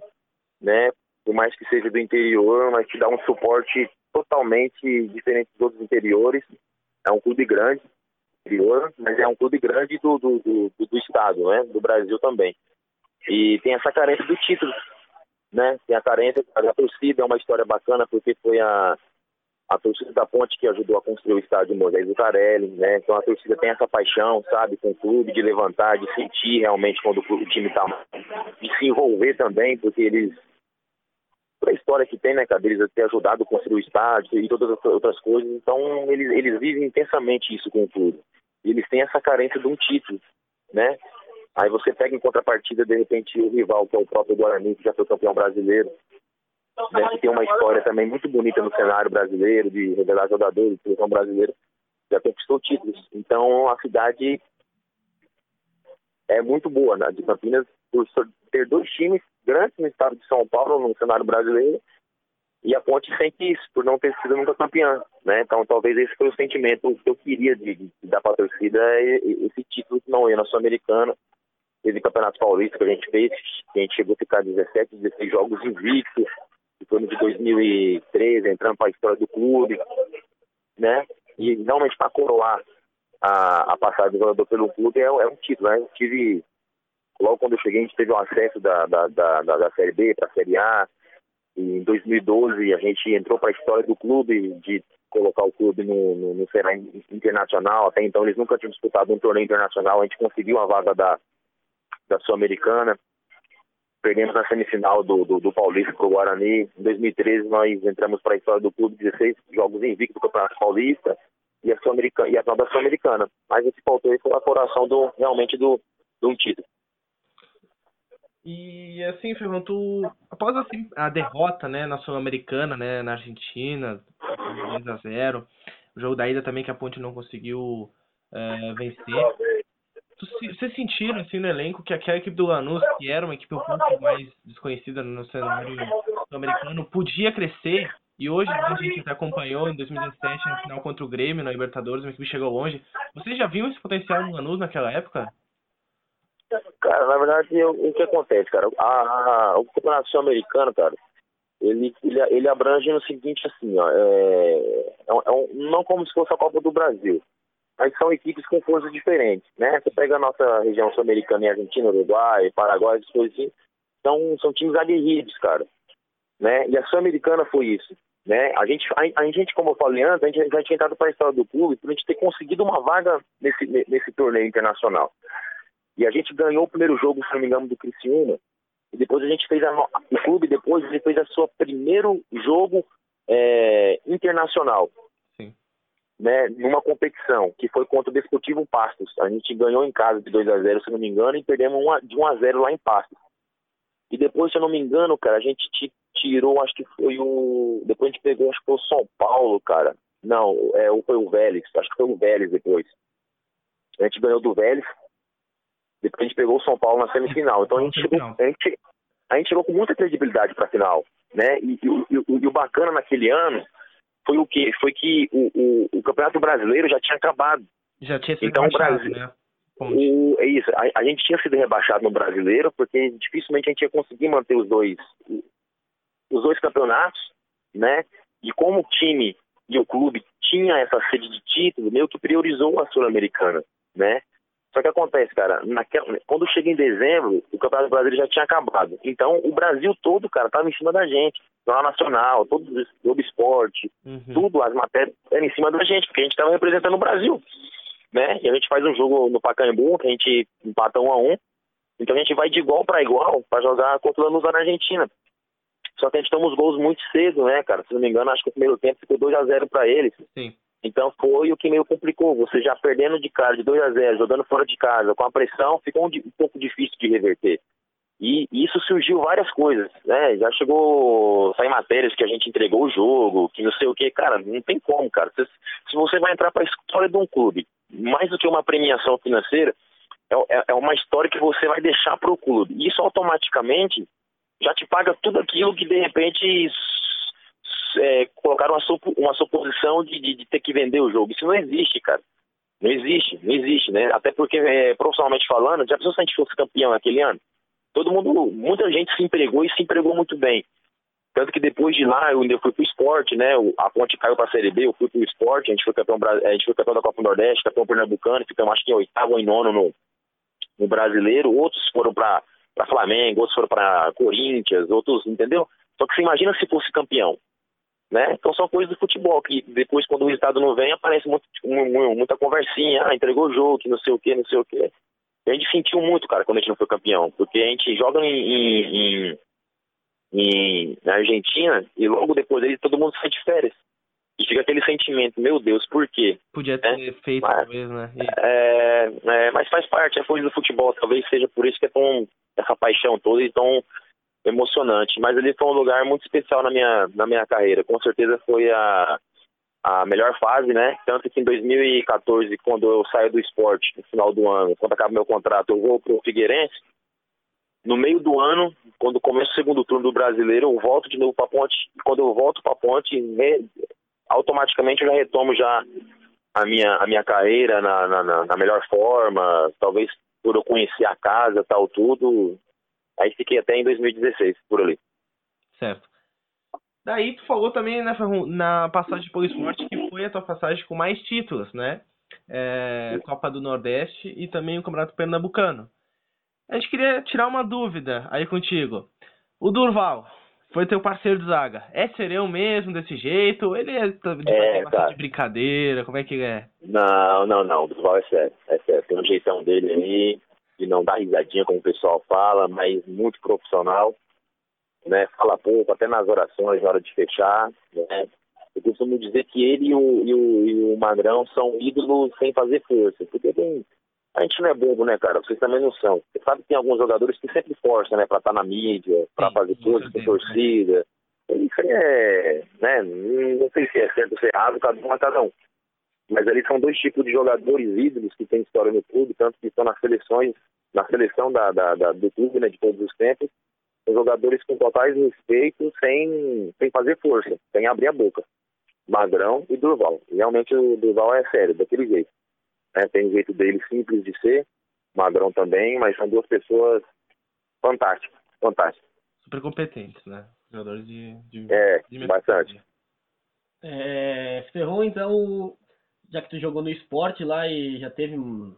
né? por mais que seja do interior, mas que dá um suporte totalmente diferente dos outros interiores. É um clube grande, interior, mas é um clube grande do, do, do, do estado, né? Do Brasil também. E tem essa carência do título, né? Tem a carência da torcida, é uma história bacana, porque foi a, a torcida da Ponte que ajudou a construir o estádio Moisés Lucarelli, né? Então a torcida tem essa paixão, sabe, com o clube, de levantar, de sentir realmente quando o time está de se envolver também, porque eles toda a história que tem, né, cara, deles ter ajudado a construir o estádio e todas as outras coisas. Então, eles, eles vivem intensamente isso com o clube. E eles têm essa carência de um título, né? Aí você pega em contrapartida, de repente, o rival, que é o próprio Guarani, que já foi campeão brasileiro, né, que tem uma história também muito bonita no cenário brasileiro, de revelar jogadores, de seleção brasileira, já conquistou títulos. Então, a cidade é muito boa, né? De Campinas, por ter dois times grandes no estado de São Paulo, no cenário brasileiro, e a Ponte sente isso, por não ter sido nunca campeã, né? Então, talvez esse foi o sentimento que eu queria de, de dar para a torcida, esse título que não ia na Sul-Americana. Teve Campeonato Paulista que a gente fez, que a gente chegou a ficar 17, 16 jogos invictos, em torno de 2013, entrando para a história do clube, né? E realmente para coroar a, a passagem do jogador pelo clube é, é um título, né? Eu tive Logo quando eu cheguei, a gente teve um acesso da, da, da, da Série B para a Série A. E em 2012, a gente entrou para a história do clube, de colocar o clube no, no, no cenário internacional. Até então, eles nunca tinham disputado um torneio internacional. A gente conseguiu a vaga da, da Sul-Americana. Perdemos na semifinal do, do, do Paulista para o Guarani. Em 2013, nós entramos para a história do clube, 16 jogos invictos do Campeonato Paulista e a, -Americana, e a da Sul-Americana. Mas o que faltou foi a coração do, realmente do, um título. E assim, Fernando, tu, após assim, a derrota né, na Sul-Americana, né, na Argentina, 2 a 0 o jogo da ida também que a Ponte não conseguiu é, vencer. Vocês sentiram assim no elenco que aquela equipe do Lanús, que era uma equipe um pouco mais desconhecida no cenário sul-americano, podia crescer? E hoje a gente até acompanhou em 2017 na final contra o Grêmio na Libertadores, uma equipe chegou longe. Vocês já viam esse potencial no Lanús naquela época? Cara, na verdade, o, que acontece, cara? A, a, o campeonato sul-americano, cara, ele, ele, ele abrange no seguinte, assim, ó, é, é, um, é não como se fosse a Copa do Brasil, mas são equipes com forças diferentes, né? Você pega a nossa região sul-americana Argentina, Uruguai, Paraguai, essas coisas assim, são, são times aguerridos, cara, né? E a sul-americana foi isso, né? A gente, a, a, gente, como eu falei antes, a gente já tinha entrado para a história do clube por a gente ter conseguido uma vaga nesse, nesse torneio internacional. E a gente ganhou o primeiro jogo, se não me engano, do Criciúma. E depois a gente fez a, o clube depois ele fez a sua primeiro jogo é, internacional. Né, numa competição que foi contra o Desportivo Pastos. A gente ganhou em casa de 2 a 0 se não me engano, e perdemos uma, de 1 a 0 lá em Pastos. E depois, se eu não me engano, cara, a gente tirou, acho que foi o. Depois a gente pegou, acho que foi o São Paulo, cara. Não, é, foi o Vélez, acho que foi o Vélez depois. A gente ganhou do Vélez, depois a gente pegou o São Paulo na semifinal. Então a gente chegou, a gente, a gente chegou com muita credibilidade para a final, né? E, e, e, e, o bacana naquele ano foi o quê? Foi que o, o, o Campeonato Brasileiro já tinha acabado. Já tinha sido então, o Brasil, né? O, é isso, a, a, gente tinha sido rebaixado no brasileiro porque dificilmente a gente ia conseguir manter os dois os dois campeonatos, né? E como o time e o clube tinha essa sede de título, meio que priorizou a Sul-Americana, né? Só que acontece, cara, naquela, quando chega em dezembro, o Campeonato Brasileiro já tinha acabado. Então, o Brasil todo, cara, tava em cima da gente. Jornal Nacional, todo o Globo Esporte, uhum. tudo, as matérias eram em cima da gente, porque a gente tava representando o Brasil né? E a gente faz um jogo no Pacaembu, que a gente empata um a um. Então a gente vai de igual para igual para jogar contra o Lanús na Argentina. Só que a gente toma os gols muito cedo, né, cara? Se não me engano, acho que o primeiro tempo ficou 2 a 0 para eles. Sim. Então foi o que meio complicou. Você já perdendo de cara de 2 a 0 jogando fora de casa, com a pressão, ficou um, um pouco difícil de reverter. E, isso surgiu várias coisas, né? Já chegou sair matérias que a gente entregou o jogo, que não sei o que, cara, não tem como, cara. Se, se você vai entrar para a história de um clube mais do que uma premiação financeira, é, é, é uma história que você vai deixar para o clube. Isso automaticamente já te paga tudo aquilo que de repente é, colocaram uma, supo, uma suposição de, de, de, ter que vender o jogo. Isso não existe, cara. Não existe, não existe, né? Até porque, é, profissionalmente falando, já pensou se a gente fosse campeão naquele ano? Todo mundo, muita gente se empregou e se empregou muito bem. Tanto que depois de lá eu ainda fui pro esporte, né? A ponte caiu pra Série B, eu fui pro esporte, a gente foi campeão, a gente foi campeão da Copa Nordeste, campeão pernambucano, ficamos acho que em oitavo ou em nono no, no brasileiro, outros foram pra, pra Flamengo, outros foram pra Corinthians, outros, entendeu? Só que você imagina se fosse campeão. Né? Então são coisas do futebol, que depois quando o resultado não vem, aparece muito, muita conversinha, ah, entregou o jogo, que não sei o que, não sei o que. A gente sentiu muito, cara, quando a gente não foi campeão, porque a gente joga em, em, em na Argentina e logo depois aí todo mundo sai de férias. E fica aquele sentimento, meu Deus, por quê? Podia ter é, feito mas, talvez, né? E... É, é, mas faz parte, é coisa do futebol, talvez seja por isso que é tão essa paixão toda e tão emocionante. Mas ali foi um lugar muito especial na minha, na minha carreira. Com certeza foi a, a melhor fase, né? Tanto que em 2014, quando eu saio do esporte, no final do ano, quando acaba meu contrato, eu vou pro Figueirense no meio do ano, quando começa o segundo turno do brasileiro, eu volto de novo para ponte. Quando eu volto para ponte, automaticamente eu já retomo já a minha, a minha carreira na, na, na, melhor forma, talvez por eu conhecer a casa, tal, tudo. Aí fiquei até em 2016, por ali. Certo. Daí tu falou também, né, na passagem pelo esporte, que foi a tua passagem com mais títulos, né? É, Copa do Nordeste e também o Campeonato Pernambucano. A gente queria tirar uma dúvida aí contigo. O Durval foi teu parceiro de zaga. É serão mesmo desse jeito? Ele é de, é, de brincadeira? Como é que é? Não, não, não. O Durval é sério. É sério. Tem um jeitão dele aí, de não dar risadinha, como o pessoal fala, mas muito profissional. Né? Fala pouco, até nas orações, na hora de fechar. Né? Eu costumo dizer que ele e o, e o, e o Magrão são ídolos sem fazer força. Porque tem a gente não é bobo, né, cara? Vocês também não são. Você sabe que tem alguns jogadores que sempre forçam, né, pra estar na mídia, pra Sim, fazer coisas com torcida. Isso é, né, não sei se é certo ou se é errado, cada um é cada um. Mas ali são dois tipos de jogadores ídolos que têm história no clube, tanto que estão nas seleções, na seleção da, da, da, do clube, né, de todos os tempos. São jogadores com totais respeito, sem, sem fazer força, sem abrir a boca. Magrão e Durval. Realmente o Durval é sério, daquele jeito. Né? Tem o jeito dele simples de ser, Magrão também, mas são duas pessoas fantásticas, fantásticas. Super competentes, né? Jogadores de, de É, de bastante. É, Ferron, então, já que tu jogou no esporte lá e já teve um,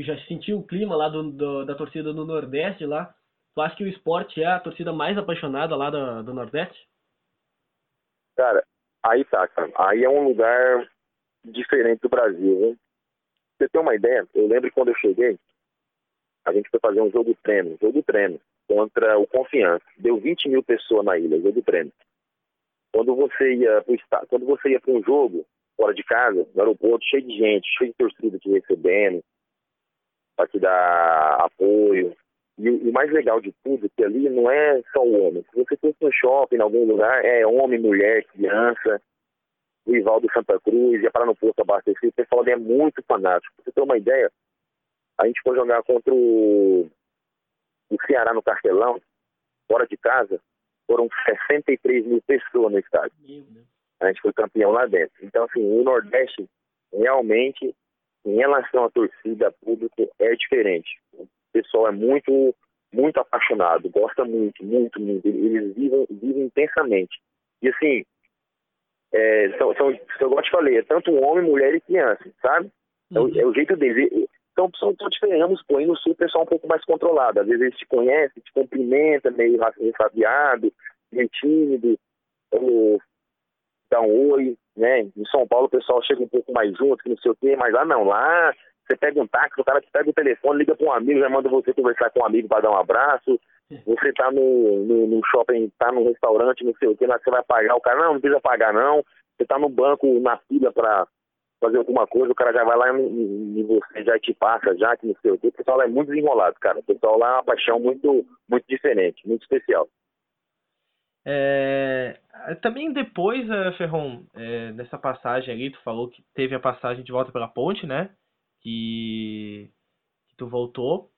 já sentiu o clima lá do, do, da torcida do Nordeste lá, tu acha que o esporte é a torcida mais apaixonada lá do, do Nordeste? Cara, aí tá, cara. Aí é um lugar diferente do Brasil. Hein? Você tem uma ideia? Eu lembro quando eu cheguei, a gente foi fazer um jogo treino, jogo treino, contra o Confiança. Deu 20 mil pessoas na ilha, jogo treino. quando você ia para quando você ia para um jogo fora de casa, no aeroporto, cheio de gente, cheio de torcida te recebendo, para te dar apoio. E, e, o mais legal de tudo é que ali não é só o homem. Se você fosse no shopping, em algum lugar, é homem, mulher, criança, o Ivaldo Santa Cruz, ia parar no posto abastecido. O pessoal ali é muito fanático. Pra você ter uma ideia, a gente foi jogar contra o, o Ceará no Castelão, fora de casa, foram 63 mil pessoas no estádio. A gente foi campeão lá dentro. Então, assim, o Nordeste realmente, em relação à torcida, público, é diferente. O pessoal é muito, muito apaixonado, gosta muito, muito, muito. Eles vivem, vivem intensamente. E, assim, é, são, são, eu gosto de falei, é tanto homem, mulher e criança, sabe? É, o, uhum. é o jeito deles. Então, são todos diferentes. Pô, no sul o pessoal é um pouco mais controlado. Às vezes eles te conhecem, te cumprimenta, meio rabiado, meio tímido, ou dá um oi, né? Em São Paulo o pessoal chega um pouco mais junto, que não sei o quê, mas lá não, lá você pega um táxi, o cara te pega o telefone, liga para um amigo, já manda você conversar com um amigo para dar um abraço. Você tá no, no, no, shopping, tá no restaurante, não sei o quê, lá você vai pagar, o cara, não, não precisa pagar não. Você tá no banco, na fila para fazer alguma coisa, o cara já vai lá e você já te passa, já que não sei o quê. O pessoal lá é muito desenrolado, cara. O pessoal lá é uma paixão muito, muito diferente, muito especial. É, também depois, uh, Ferron, é, dessa passagem ali, tu falou que teve a passagem de volta pela ponte, né? Que, que tu voltou.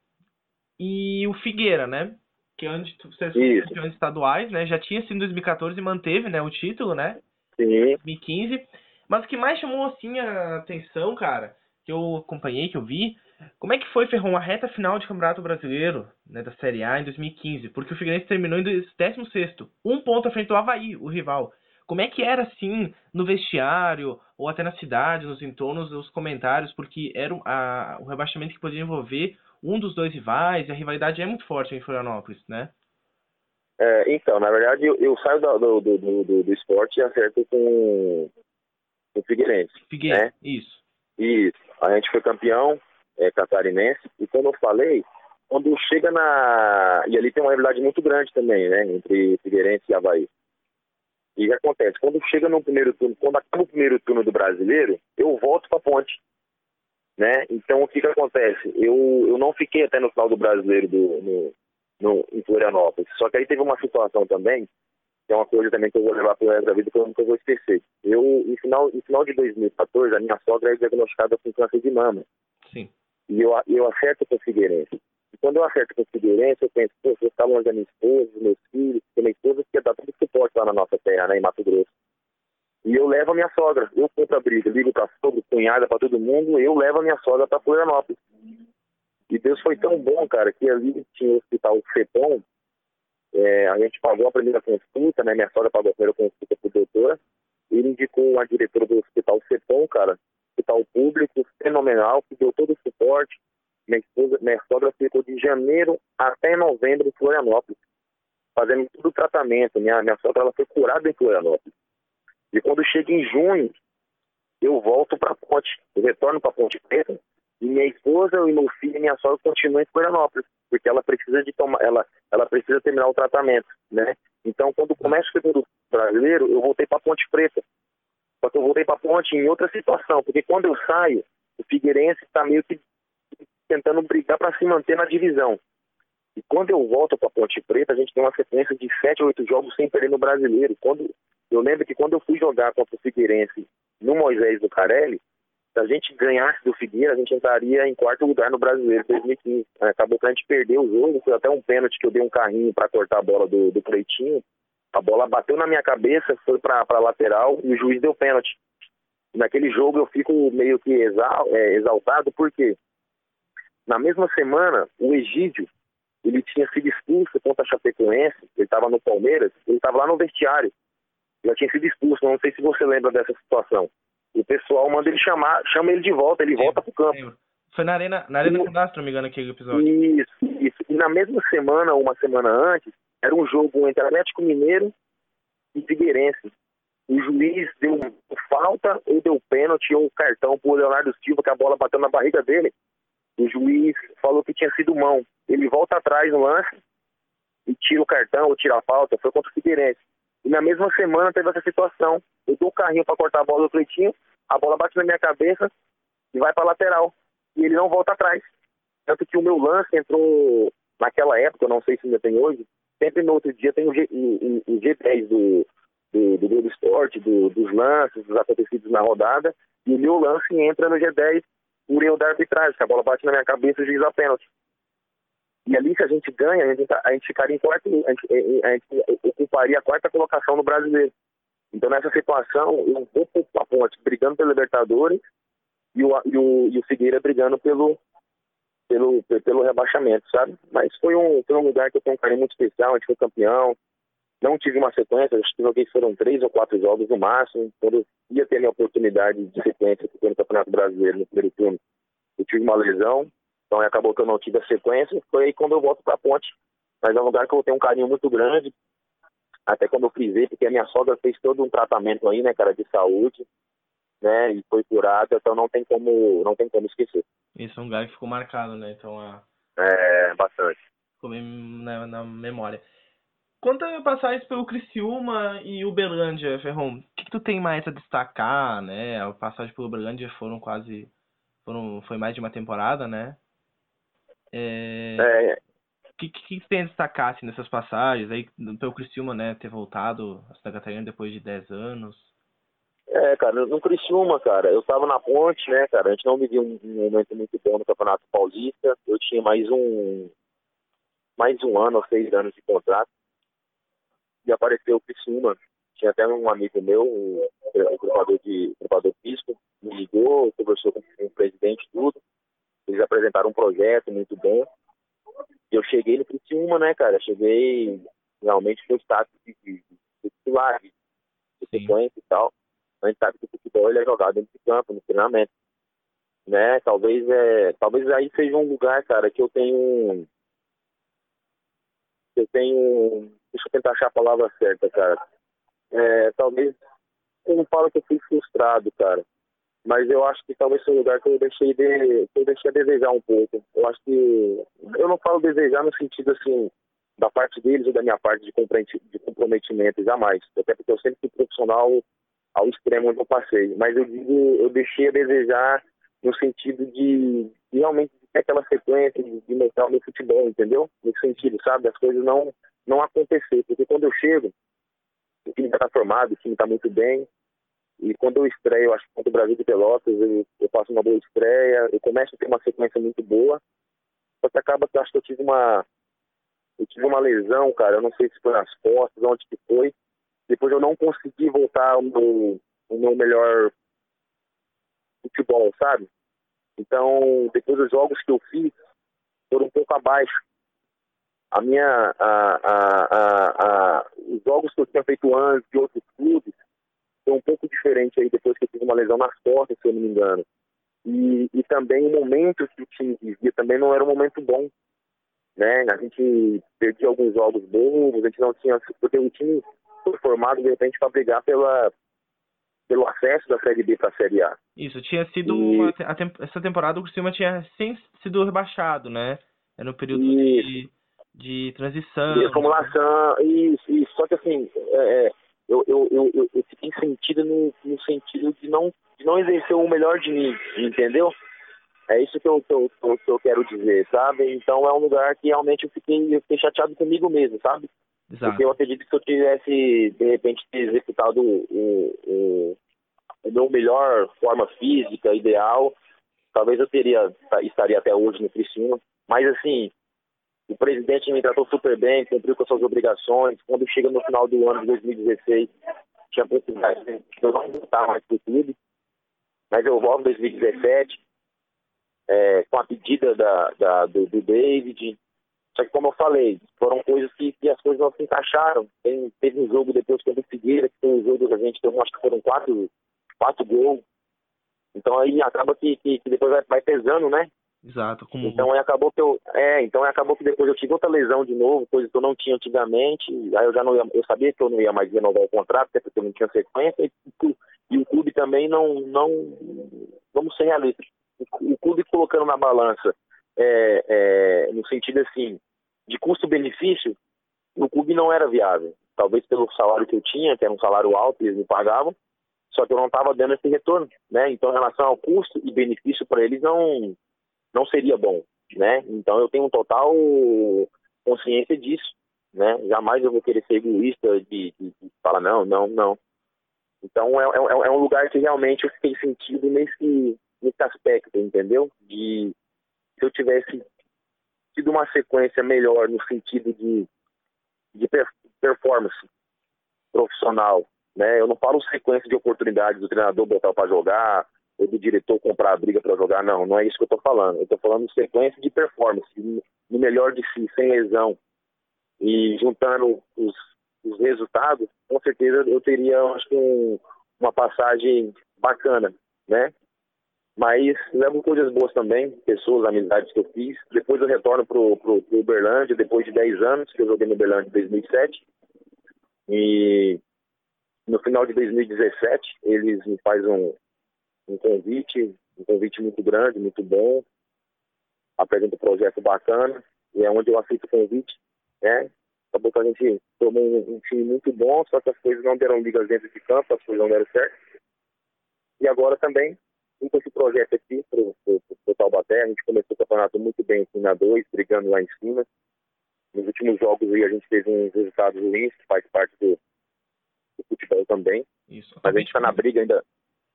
E o Figueira, né? Que antes tu, foram campeões estaduais, né? Já tinha sido em 2014 e manteve né, o título, né? Sim. 2015. Mas o que mais chamou assim a atenção, cara, que eu acompanhei, que eu vi, como é que foi, Ferron, a reta final de Campeonato Brasileiro, né, da Série A em 2015? Porque o Figueirense terminou em 16 um ponto à frente do Havaí, o rival. Como é que era, assim, no vestiário, ou até na cidade, nos entornos, os comentários, porque era a, o rebaixamento que podia envolver um dos dois rivais, e a rivalidade é muito forte em Florianópolis, né? É, então, na verdade, eu, eu saio do, do, do, do, do esporte e acerto com, o Figueirense. Figueirense, né? isso. Isso. A gente foi campeão é, catarinense. E como eu falei, quando chega na. E ali tem uma rivalidade muito grande também, né? Entre Figueirense e Havaí. E o que acontece? Quando chega no primeiro turno, quando acaba o primeiro turno do brasileiro, eu volto para a ponte. Né? Então o que, que acontece? Eu, eu não fiquei até no final do brasileiro do, no, no, em Florianópolis. Só que aí teve uma situação também que é uma coisa também que eu vou levar para o resto da vida que eu nunca vou esquecer. Eu, em final, em final de 2014, a minha sogra é diagnosticada com câncer de mama. E eu, eu acerto com o Figueirense. E quando eu acerto com o Figueirense, eu penso, pô, eu estava longe da minha esposa, dos meus filhos, porque minha esposa quer dar todo suporte lá na nossa terra, né, em Mato Grosso. E eu levo a minha sogra. Eu compro a briga, ligo para sogra, cunhada, para todo mundo, eu levo a minha sogra para Florianópolis. E Deus foi tão bom, cara, que ali tinha o hospital CEPOM, é, a gente pagou a primeira consulta, né? Minha sogra pagou a primeira consulta pro doutor. Ele indicou a diretora do hospital CEPOM, cara, hospital público, fenomenal, que deu todo o suporte. Minha, esposa, minha sogra ficou de janeiro até novembro em Florianópolis, fazendo todo o tratamento. Minha, minha sogra ela foi curada em Florianópolis. E quando chega em junho, eu volto para ponte, eu retorno para Ponte Preta, e minha esposa e meu filho e minha sogra continuam em Florianópolis, porque ela precisa de tomar, ela, ela precisa terminar o tratamento, né? Então, quando começa o segundo brasileiro, eu voltei para Ponte Preta. Eu voltei para Ponte em outra situação, porque quando eu saio, o Figueirense está meio que tentando brigar para se manter na divisão. E quando eu volto para Ponte Preta, a gente tem uma sequência de sete ou oito jogos sem perder no brasileiro. Quando eu lembro que quando eu fui jogar contra o Figueirense no Moisés do Carelli, se a gente ganhasse do Figueira, a gente entraria em quarto lugar no Brasileiro 2015. É, acabou que a gente perdeu o jogo, foi até um pênalti que eu dei um carrinho para cortar a bola do, do Cleitinho. A bola bateu na minha cabeça, foi para a lateral e o juiz deu pênalti. Naquele jogo eu fico meio que exal, é, exaltado, porque na mesma semana o Egídio ele tinha sido expulso contra a Chapecoense, ele estava no Palmeiras, ele estava lá no vestiário, já tinha sido expulso, não sei se você lembra dessa situação o pessoal manda ele chamar, chama ele de volta, ele Sim, volta pro campo. Foi na Arena, na arena Castro, não me engano, aquele episódio. Isso, isso. E na mesma semana, uma semana antes, era um jogo entre Atlético Mineiro e Figueirense. O juiz deu falta ou deu pênalti ou cartão pro Leonardo Silva, que a bola bateu na barriga dele. O juiz falou que tinha sido mão. Ele volta atrás no lance e tira o cartão ou tira a falta. Foi contra o Figueirense. E na mesma semana teve essa situação. Eu dou o carrinho para cortar a bola do Cleitinho, a bola bate na minha cabeça e vai para lateral. E ele não volta atrás. Tanto que o meu lance entrou naquela época, eu não sei se ainda tem hoje, sempre no outro dia tem o, G, o, o G10 do, do, do Globo Esporte, do, dos lances, dos acontecidos na rodada, e o meu lance entra no G10 por erro da arbitragem, que a bola bate na minha cabeça e juiz a pênalti. E ali, se a gente ganha, a gente, a gente ficaria em quarto, a gente, a gente ocuparia a quarta colocação no brasileiro. Então, nessa situação, eu vou a ponte brigando pelo Libertadores e o, e o, e o Figueira brigando pelo, pelo, pelo rebaixamento, sabe? Mas foi um, foi um lugar que eu tenho um carinho muito especial, a gente foi campeão. Não tive uma sequência, acho que joguei foram três ou quatro jogos no máximo. Quando ia ter a minha oportunidade de sequência no Campeonato Brasileiro no primeiro turno, eu tive uma lesão, então acabou que eu não tive a sequência. Foi aí quando eu volto para a ponte. Mas é um lugar que eu tenho um carinho muito grande. Até quando eu frisei, porque a minha sogra fez todo um tratamento aí, né, cara, de saúde né? E foi curada, então não tem como, não tem como esquecer. Isso é um lugar que ficou marcado, né? Então a... É, bastante. Ficou na, na memória. Conta passagens pelo Criciúma e Uberlândia, Ferron. O que, que, tu tem mais a destacar, né? A passagem pelo Uberlândia foram quase. Foram, foi mais de uma temporada, né? É... é... O que, que, que tem a destacar assim, nessas passagens? Aí, pelo Criciúma, né? Ter voltado a Santa Catarina depois de 10 anos. É, cara, no Criciúma, cara, eu tava na ponte, né, cara, a gente não vivia um, um momento muito bom no Campeonato Paulista, eu tinha mais um, mais um ano ou seis anos de contrato, e apareceu o Criciúma, tinha até um amigo meu, o, o grupador de, o grupador Pisco, me ligou, conversou com o presidente tudo, eles apresentaram um projeto muito bom, e eu cheguei no Criciúma, né, cara, cheguei realmente com status de, de, de titular, de, de sequência e tal, a gente sabe que o futebol ele é jogado dentro de campo, no treinamento. Né? Talvez, é, talvez aí seja um lugar, cara, que eu tenho. Eu tenho. Deixa eu tentar achar a palavra certa, cara. É, talvez. Eu não falo que eu fui frustrado, cara. Mas eu acho que talvez seja um lugar que eu deixei de. Eu deixei a desejar um pouco. Eu acho que. Eu não falo desejar no sentido assim da parte deles ou da minha parte de comprometimento, jamais. Até porque eu sempre fui profissional ao extremo onde eu passei. Mas eu digo, eu deixei a desejar no sentido de, de realmente ter aquela sequência de, de mostrar o meu futebol, entendeu? Nesse sentido, sabe? As coisas não, não acontecer. Porque quando eu chego, o time está formado, o time está muito bem. E quando eu estreio, acho que contra o Brasil de Pelotas, eu, eu faço uma boa estreia, eu começo a ter uma sequência muito boa. Só que acaba que eu acho que eu tive uma. Eu tive uma lesão, cara. Eu não sei se foi nas costas, onde que foi depois eu não consegui voltar ao meu, meu melhor futebol, sabe? Então, depois dos jogos que eu fiz, foram um pouco abaixo. A minha, a, a, a, os jogos que eu tinha feito antes de outros clubes, foi um pouco diferente aí depois que eu tive uma lesão nas costas, se eu não me engano. E, e também o momento que o time vivia também não era um momento bom. Né? A gente perdia alguns jogos bons, a gente não tinha. Porque o time formado de repente para brigar pela pelo acesso da Série B para a Série A. Isso, tinha sido e... uma, a, essa temporada o Criciúma tinha sem, sido rebaixado, né? Era no período de, de transição. De acumulação, isso, isso. Só que assim, é, é eu, eu, eu, eu, fiquei sentido no, no sentido de não, de não exercer o melhor de mim, entendeu? É isso que eu, que eu, que eu quero dizer, sabe? Então é um lugar que realmente eu fiquei, eu fiquei chateado comigo mesmo, sabe? Exato. Porque eu acredito que se eu tivesse, de repente, executado o, o, o meu melhor forma física, ideal, talvez eu teria estaria até hoje no Criciúma. Mas, assim, o presidente me tratou super bem, cumpriu com as suas obrigações. Quando chega no final do ano de 2016, tinha possibilidade de eu não voltar mais para clube. Mas eu volto em 2017, é, com a pedida da, da do, do David, só que, como eu falei, foram coisas que, que as coisas não se encaixaram. Tem, teve um jogo depois contra o Figueira, que foi um jogo que a gente teve, acho que foram quatro, quatro gols. Então aí acaba que, que, que depois vai, vai, pesando, né? Exato. Como... Então aí acabou que eu. É, então aí acabou que depois eu tive outra lesão de novo, coisa que eu não tinha antigamente. Aí eu já não ia, eu sabia que eu não ia mais renovar o contrato, até porque eu não tinha sequência, e, e o clube também não, não. Vamos ser realistas. O clube colocando na balança é, é, no sentido assim, de custo-benefício, o clube não era viável. talvez pelo salário que eu tinha, que era um salário alto, eles me pagavam, só que eu não estava dando esse retorno, né? Então, em relação ao custo e benefício para eles, não, não seria bom, né? Então, eu tenho um total consciência disso, né? Jamais eu vou querer ser egoísta de, de, de falar, não, não, não. Então, é, é, é, um lugar que realmente eu fiquei sentido nesse, nesse aspecto, entendeu? De se eu tivesse tido uma sequência melhor no sentido de, de performance profissional, né? Eu não falo sequência de oportunidades do treinador botar para jogar ou do diretor comprar a briga para jogar, não, não é isso que eu estou falando. Eu estou falando sequência de performance, no melhor de si, sem lesão e juntando os, os resultados, com certeza eu teria, acho que um, uma passagem bacana, né? Mas levo coisas boas também, pessoas, amizades que eu fiz. Depois eu retorno pro, pro, pro Uberlândia, depois de 10 anos, que eu joguei no Uberlândia em 2007. E no final de 2017, eles me fazem um, um convite, um convite muito grande, muito bom. Apresenta um projeto bacana, e é onde eu aceito o convite, né? Acabou que a gente tomou um, um time muito bom, só que as coisas não deram ligas dentro de campo, as coisas não deram certo. E agora também com esse projeto aqui para o Taubaté. A gente começou o campeonato muito bem aqui na 2, brigando lá em cima. Nos últimos jogos aí a gente teve uns resultados ruins, que faz parte do, do futebol também. Isso. Mas a gente está na briga ainda.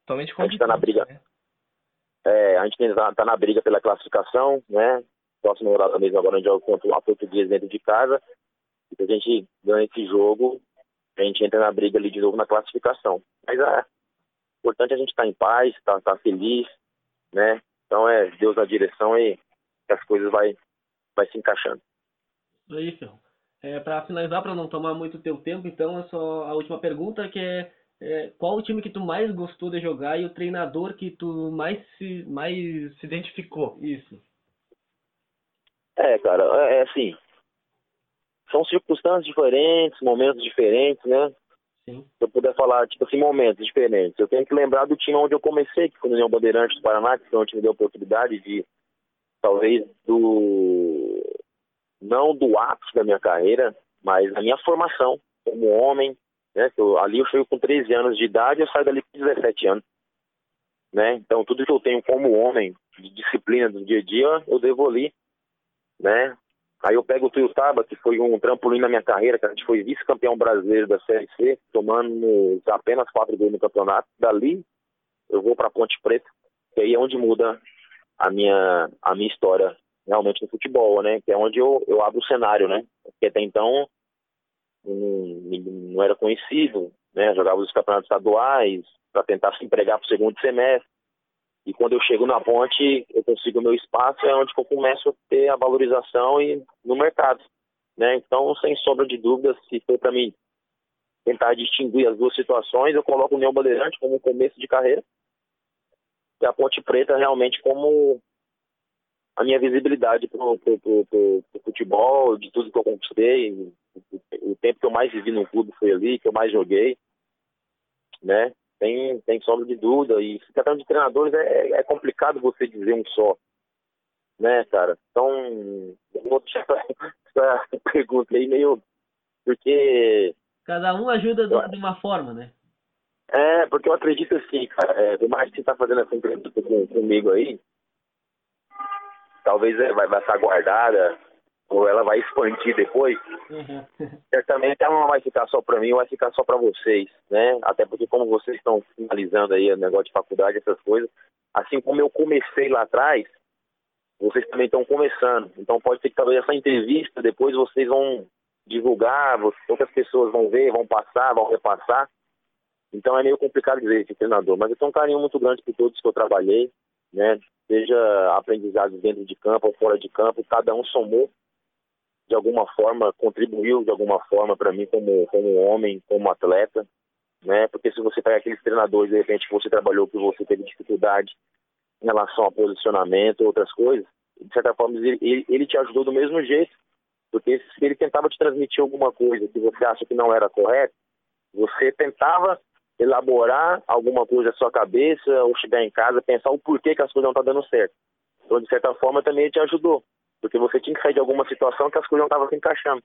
Totalmente a gente está na briga. Né? É, a gente está tá na briga pela classificação, né? Próxima rodada mesmo agora a gente joga contra a Portuguesa dentro de casa. E se a gente ganha esse jogo, a gente entra na briga ali de novo na classificação. Mas é, importante a gente estar tá em paz, estar tá, tá feliz, né? Então é Deus na direção e que as coisas vai, vai se encaixando. Isso aí, Ferro. É, para finalizar, para não tomar muito teu tempo, então é só a última pergunta que é, é, qual o time que tu mais gostou de jogar e o treinador que tu mais se, mais se identificou? Isso. É, cara, é, é assim. São circunstâncias diferentes, momentos diferentes, né? Sim. Se eu puder falar, tipo assim, momentos diferentes. Eu tenho que lembrar do time onde eu comecei, que foi no União Bandeirante do Paraná, que foi onde me deu a oportunidade de, talvez, do. Não do ápice da minha carreira, mas da minha formação como homem. Né? Eu, ali eu chego com 13 anos de idade eu saio dali com 17 anos. Né? Então, tudo que eu tenho como homem, de disciplina do dia a dia, eu devo ali. Né? Aí eu pego o Tuiutaba, que foi um trampolim na minha carreira, que a gente foi vice-campeão brasileiro da Série C, tomando apenas quatro gols no campeonato. Dali eu vou para Ponte Preta, que aí é onde muda a minha, a minha história realmente no futebol, né? Que é onde eu, eu abro o cenário, né? Porque até então não, não era conhecido, né? Jogava os campeonatos estaduais para tentar se empregar para o segundo semestre. E quando eu chego na ponte, eu consigo o meu espaço, é onde eu começo a ter a valorização e, no mercado. Né? Então, sem sombra de dúvidas, se for para mim tentar distinguir as duas situações, eu coloco o União Bandeirante como começo de carreira e a Ponte Preta realmente como a minha visibilidade para o futebol, de tudo que eu conquistei, o, o tempo que eu mais vivi no clube foi ali, que eu mais joguei, né? Tem, tem sombra de dúvida. E se tratando de treinadores, é, é complicado você dizer um só. Né, cara? Então, vou deixar essa [laughs] pergunta aí meio. Porque. Cada um ajuda de, de uma forma, né? É, porque eu acredito assim, cara. É, por mais que você tá fazendo essa entrevista com, comigo aí, talvez é, vai, vai estar guardada ou ela vai expandir depois, uhum. [laughs] certamente ela não vai ficar só para mim, vai ficar só para vocês, né? Até porque como vocês estão finalizando aí o negócio de faculdade, essas coisas, assim como eu comecei lá atrás, vocês também estão começando. Então pode ser que talvez essa entrevista depois vocês vão divulgar, outras pessoas vão ver, vão passar, vão repassar. Então é meio complicado dizer esse treinador, mas eu tenho um carinho muito grande por todos que eu trabalhei, né? Seja aprendizados dentro de campo ou fora de campo, cada um somou de alguma forma contribuiu de alguma forma para mim como como homem, como atleta, né? Porque se você pega aqueles treinadores de repente que você trabalhou que você teve dificuldade em relação ao posicionamento, outras coisas, de certa forma ele, ele, te ajudou do mesmo jeito, porque se ele tentava te transmitir alguma coisa que você acha que não era correto, você tentava elaborar alguma coisa na sua cabeça ou chegar em casa pensar o porquê que as coisas não estão tá dando certo. Então, de certa forma, também te ajudou. Porque você tinha que sair de alguma situação que as coisas não estavam se encaixando.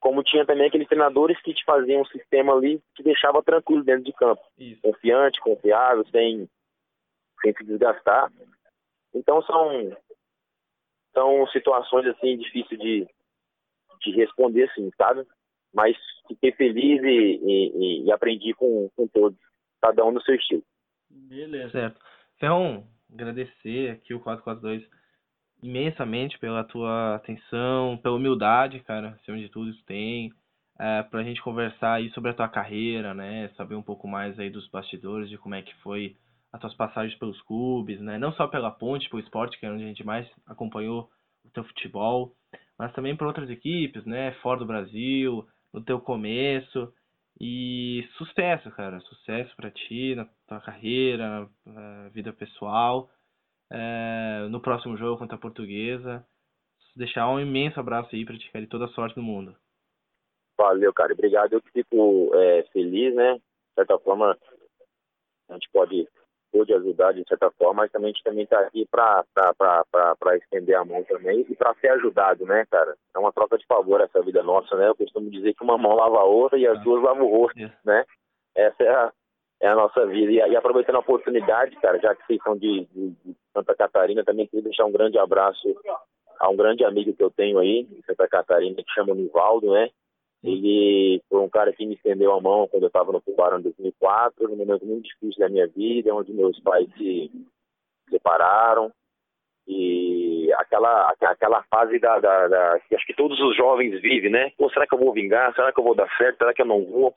como tinha também aqueles treinadores que te faziam um sistema ali que deixava tranquilo dentro de campo. Isso. Confiante, confiável, sem, sem se desgastar. Então são, são situações assim difíceis de, de responder assim, sabe? Mas fiquei feliz e, e, e aprendi com, com todos, cada um no seu estilo. Beleza. Certo. Ferrão, agradecer aqui o 442 imensamente pela tua atenção, pela humildade, cara, acima de tudo isso tem, é, pra gente conversar aí sobre a tua carreira, né, saber um pouco mais aí dos bastidores, de como é que foi as tuas passagens pelos clubes, né, não só pela Ponte, pelo esporte, que é onde a gente mais acompanhou o teu futebol, mas também para outras equipes, né, fora do Brasil, no teu começo, e sucesso, cara, sucesso para ti, na tua carreira, na vida pessoal, é, no próximo jogo contra a Portuguesa. Deixar um imenso abraço aí para ti, cara, e toda a sorte do mundo. Valeu, cara. Obrigado. Eu fico é, feliz, né? De certa forma, a gente pode, pode ajudar de certa forma, mas também a gente também está aqui para estender a mão também e para ser ajudado, né, cara? É uma troca de favor essa vida nossa, né? Eu costumo dizer que uma mão lava a outra e as ah. duas lavam o rosto, né? Essa é a, é a nossa vida. E, e, aproveitando a oportunidade, cara, já que vocês são de, de, de, Santa Catarina, também queria deixar um grande abraço a um grande amigo que eu tenho aí, de Santa Catarina, que chama Nivaldo, né? Ele foi um cara que me estendeu a mão quando eu estava no Tubarão em 2004, num momento muito difícil da minha vida, onde meus pais se separaram e aquela aquela fase da, da, da, que acho que todos os jovens vivem, né? Pô, será que eu vou vingar? Será que eu vou dar certo? Será que eu não vou?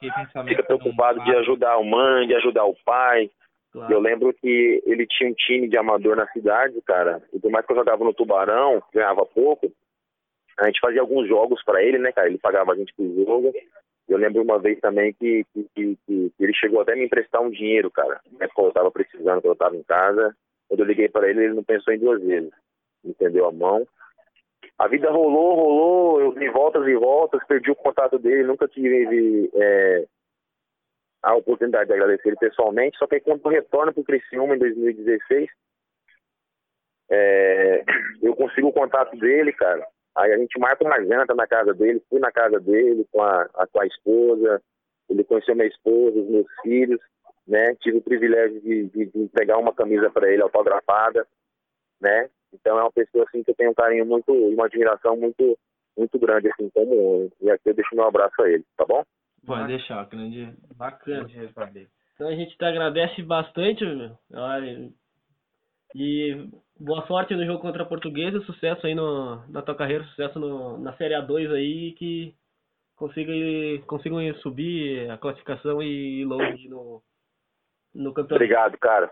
Fica preocupado de ajudar a mãe, de ajudar o pai. Claro. Eu lembro que ele tinha um time de amador na cidade, cara. E por mais que eu jogava no Tubarão, ganhava pouco, a gente fazia alguns jogos para ele, né, cara? Ele pagava a gente por jogo. Eu lembro uma vez também que, que, que, que ele chegou até me emprestar um dinheiro, cara. Quando eu tava precisando, quando eu tava em casa. Quando eu liguei para ele, ele não pensou em duas vezes. Entendeu a mão. A vida rolou, rolou, eu dei voltas e voltas, perdi o contato dele, nunca tive é, a oportunidade de agradecer ele pessoalmente, só que quando eu retorno para o Criciúma em 2016, é, eu consigo o contato dele, cara. Aí a gente marca uma janta na casa dele, fui na casa dele com a, a, com a esposa, ele conheceu minha esposa, os meus filhos né? Tive o privilégio de, de, de entregar uma camisa para ele autografada, né? Então é uma pessoa assim que eu tenho um carinho muito, uma admiração muito, muito grande assim como. E aqui eu deixo meu abraço a ele, tá bom? Pode deixar, grande, bacana. Então a gente te agradece bastante, meu. E boa sorte no jogo contra a Portuguesa, sucesso aí no, na tua carreira, sucesso no, na Série A2 aí, que consiga consigam subir a classificação e ir longe no, no campeonato. Obrigado, cara.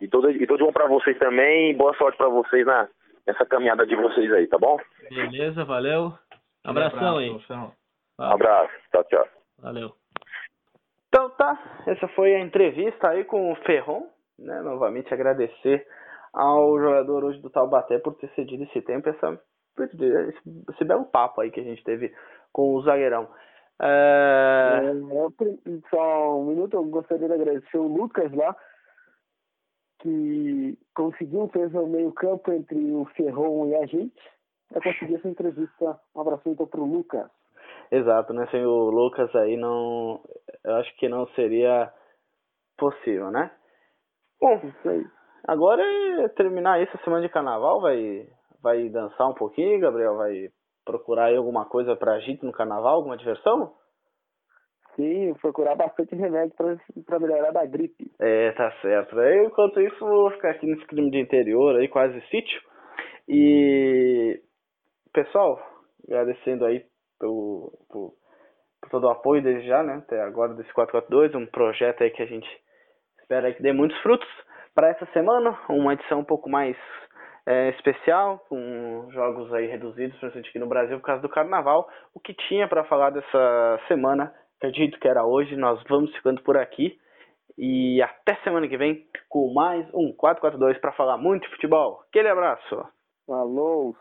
E tudo, e tudo bom para vocês também boa sorte para vocês na, nessa caminhada de vocês aí, tá bom? Beleza, valeu. Abração aí. Um abraço, tchau, tchau. Valeu. Então tá, essa foi a entrevista aí com o Ferron, né? Novamente agradecer ao jogador hoje do Taubaté por ter cedido esse tempo, essa, esse, esse belo papo aí que a gente teve com o zagueirão. É... É, só um minuto, eu gostaria de agradecer o Lucas lá, que conseguiu, fez o meio campo entre o Ferron e a gente. Eu consegui essa entrevista. Um abraço então pro Lucas. Exato, né? Sem o Lucas aí não. Eu acho que não seria possível, né? Bom, agora é terminar essa semana de carnaval, vai, vai dançar um pouquinho, Gabriel, vai procurar aí alguma coisa pra gente no carnaval, alguma diversão? Sim, procurar bastante remédio para melhorar da gripe. É, tá certo. Eu, enquanto isso, vou ficar aqui nesse crime de interior aí, quase sítio. E, pessoal, agradecendo aí pelo, por, por, todo o apoio desde já, né? Até agora desse 442, um projeto aí que a gente espera que dê muitos frutos para essa semana. Uma edição um pouco mais é, especial, com jogos aí reduzidos, principalmente aqui no Brasil, por causa do carnaval. O que tinha para falar dessa semana, acredito que era hoje. Nós vamos ficando por aqui. E até semana que vem com mais um 442 para falar muito de futebol. Aquele abraço. Falou!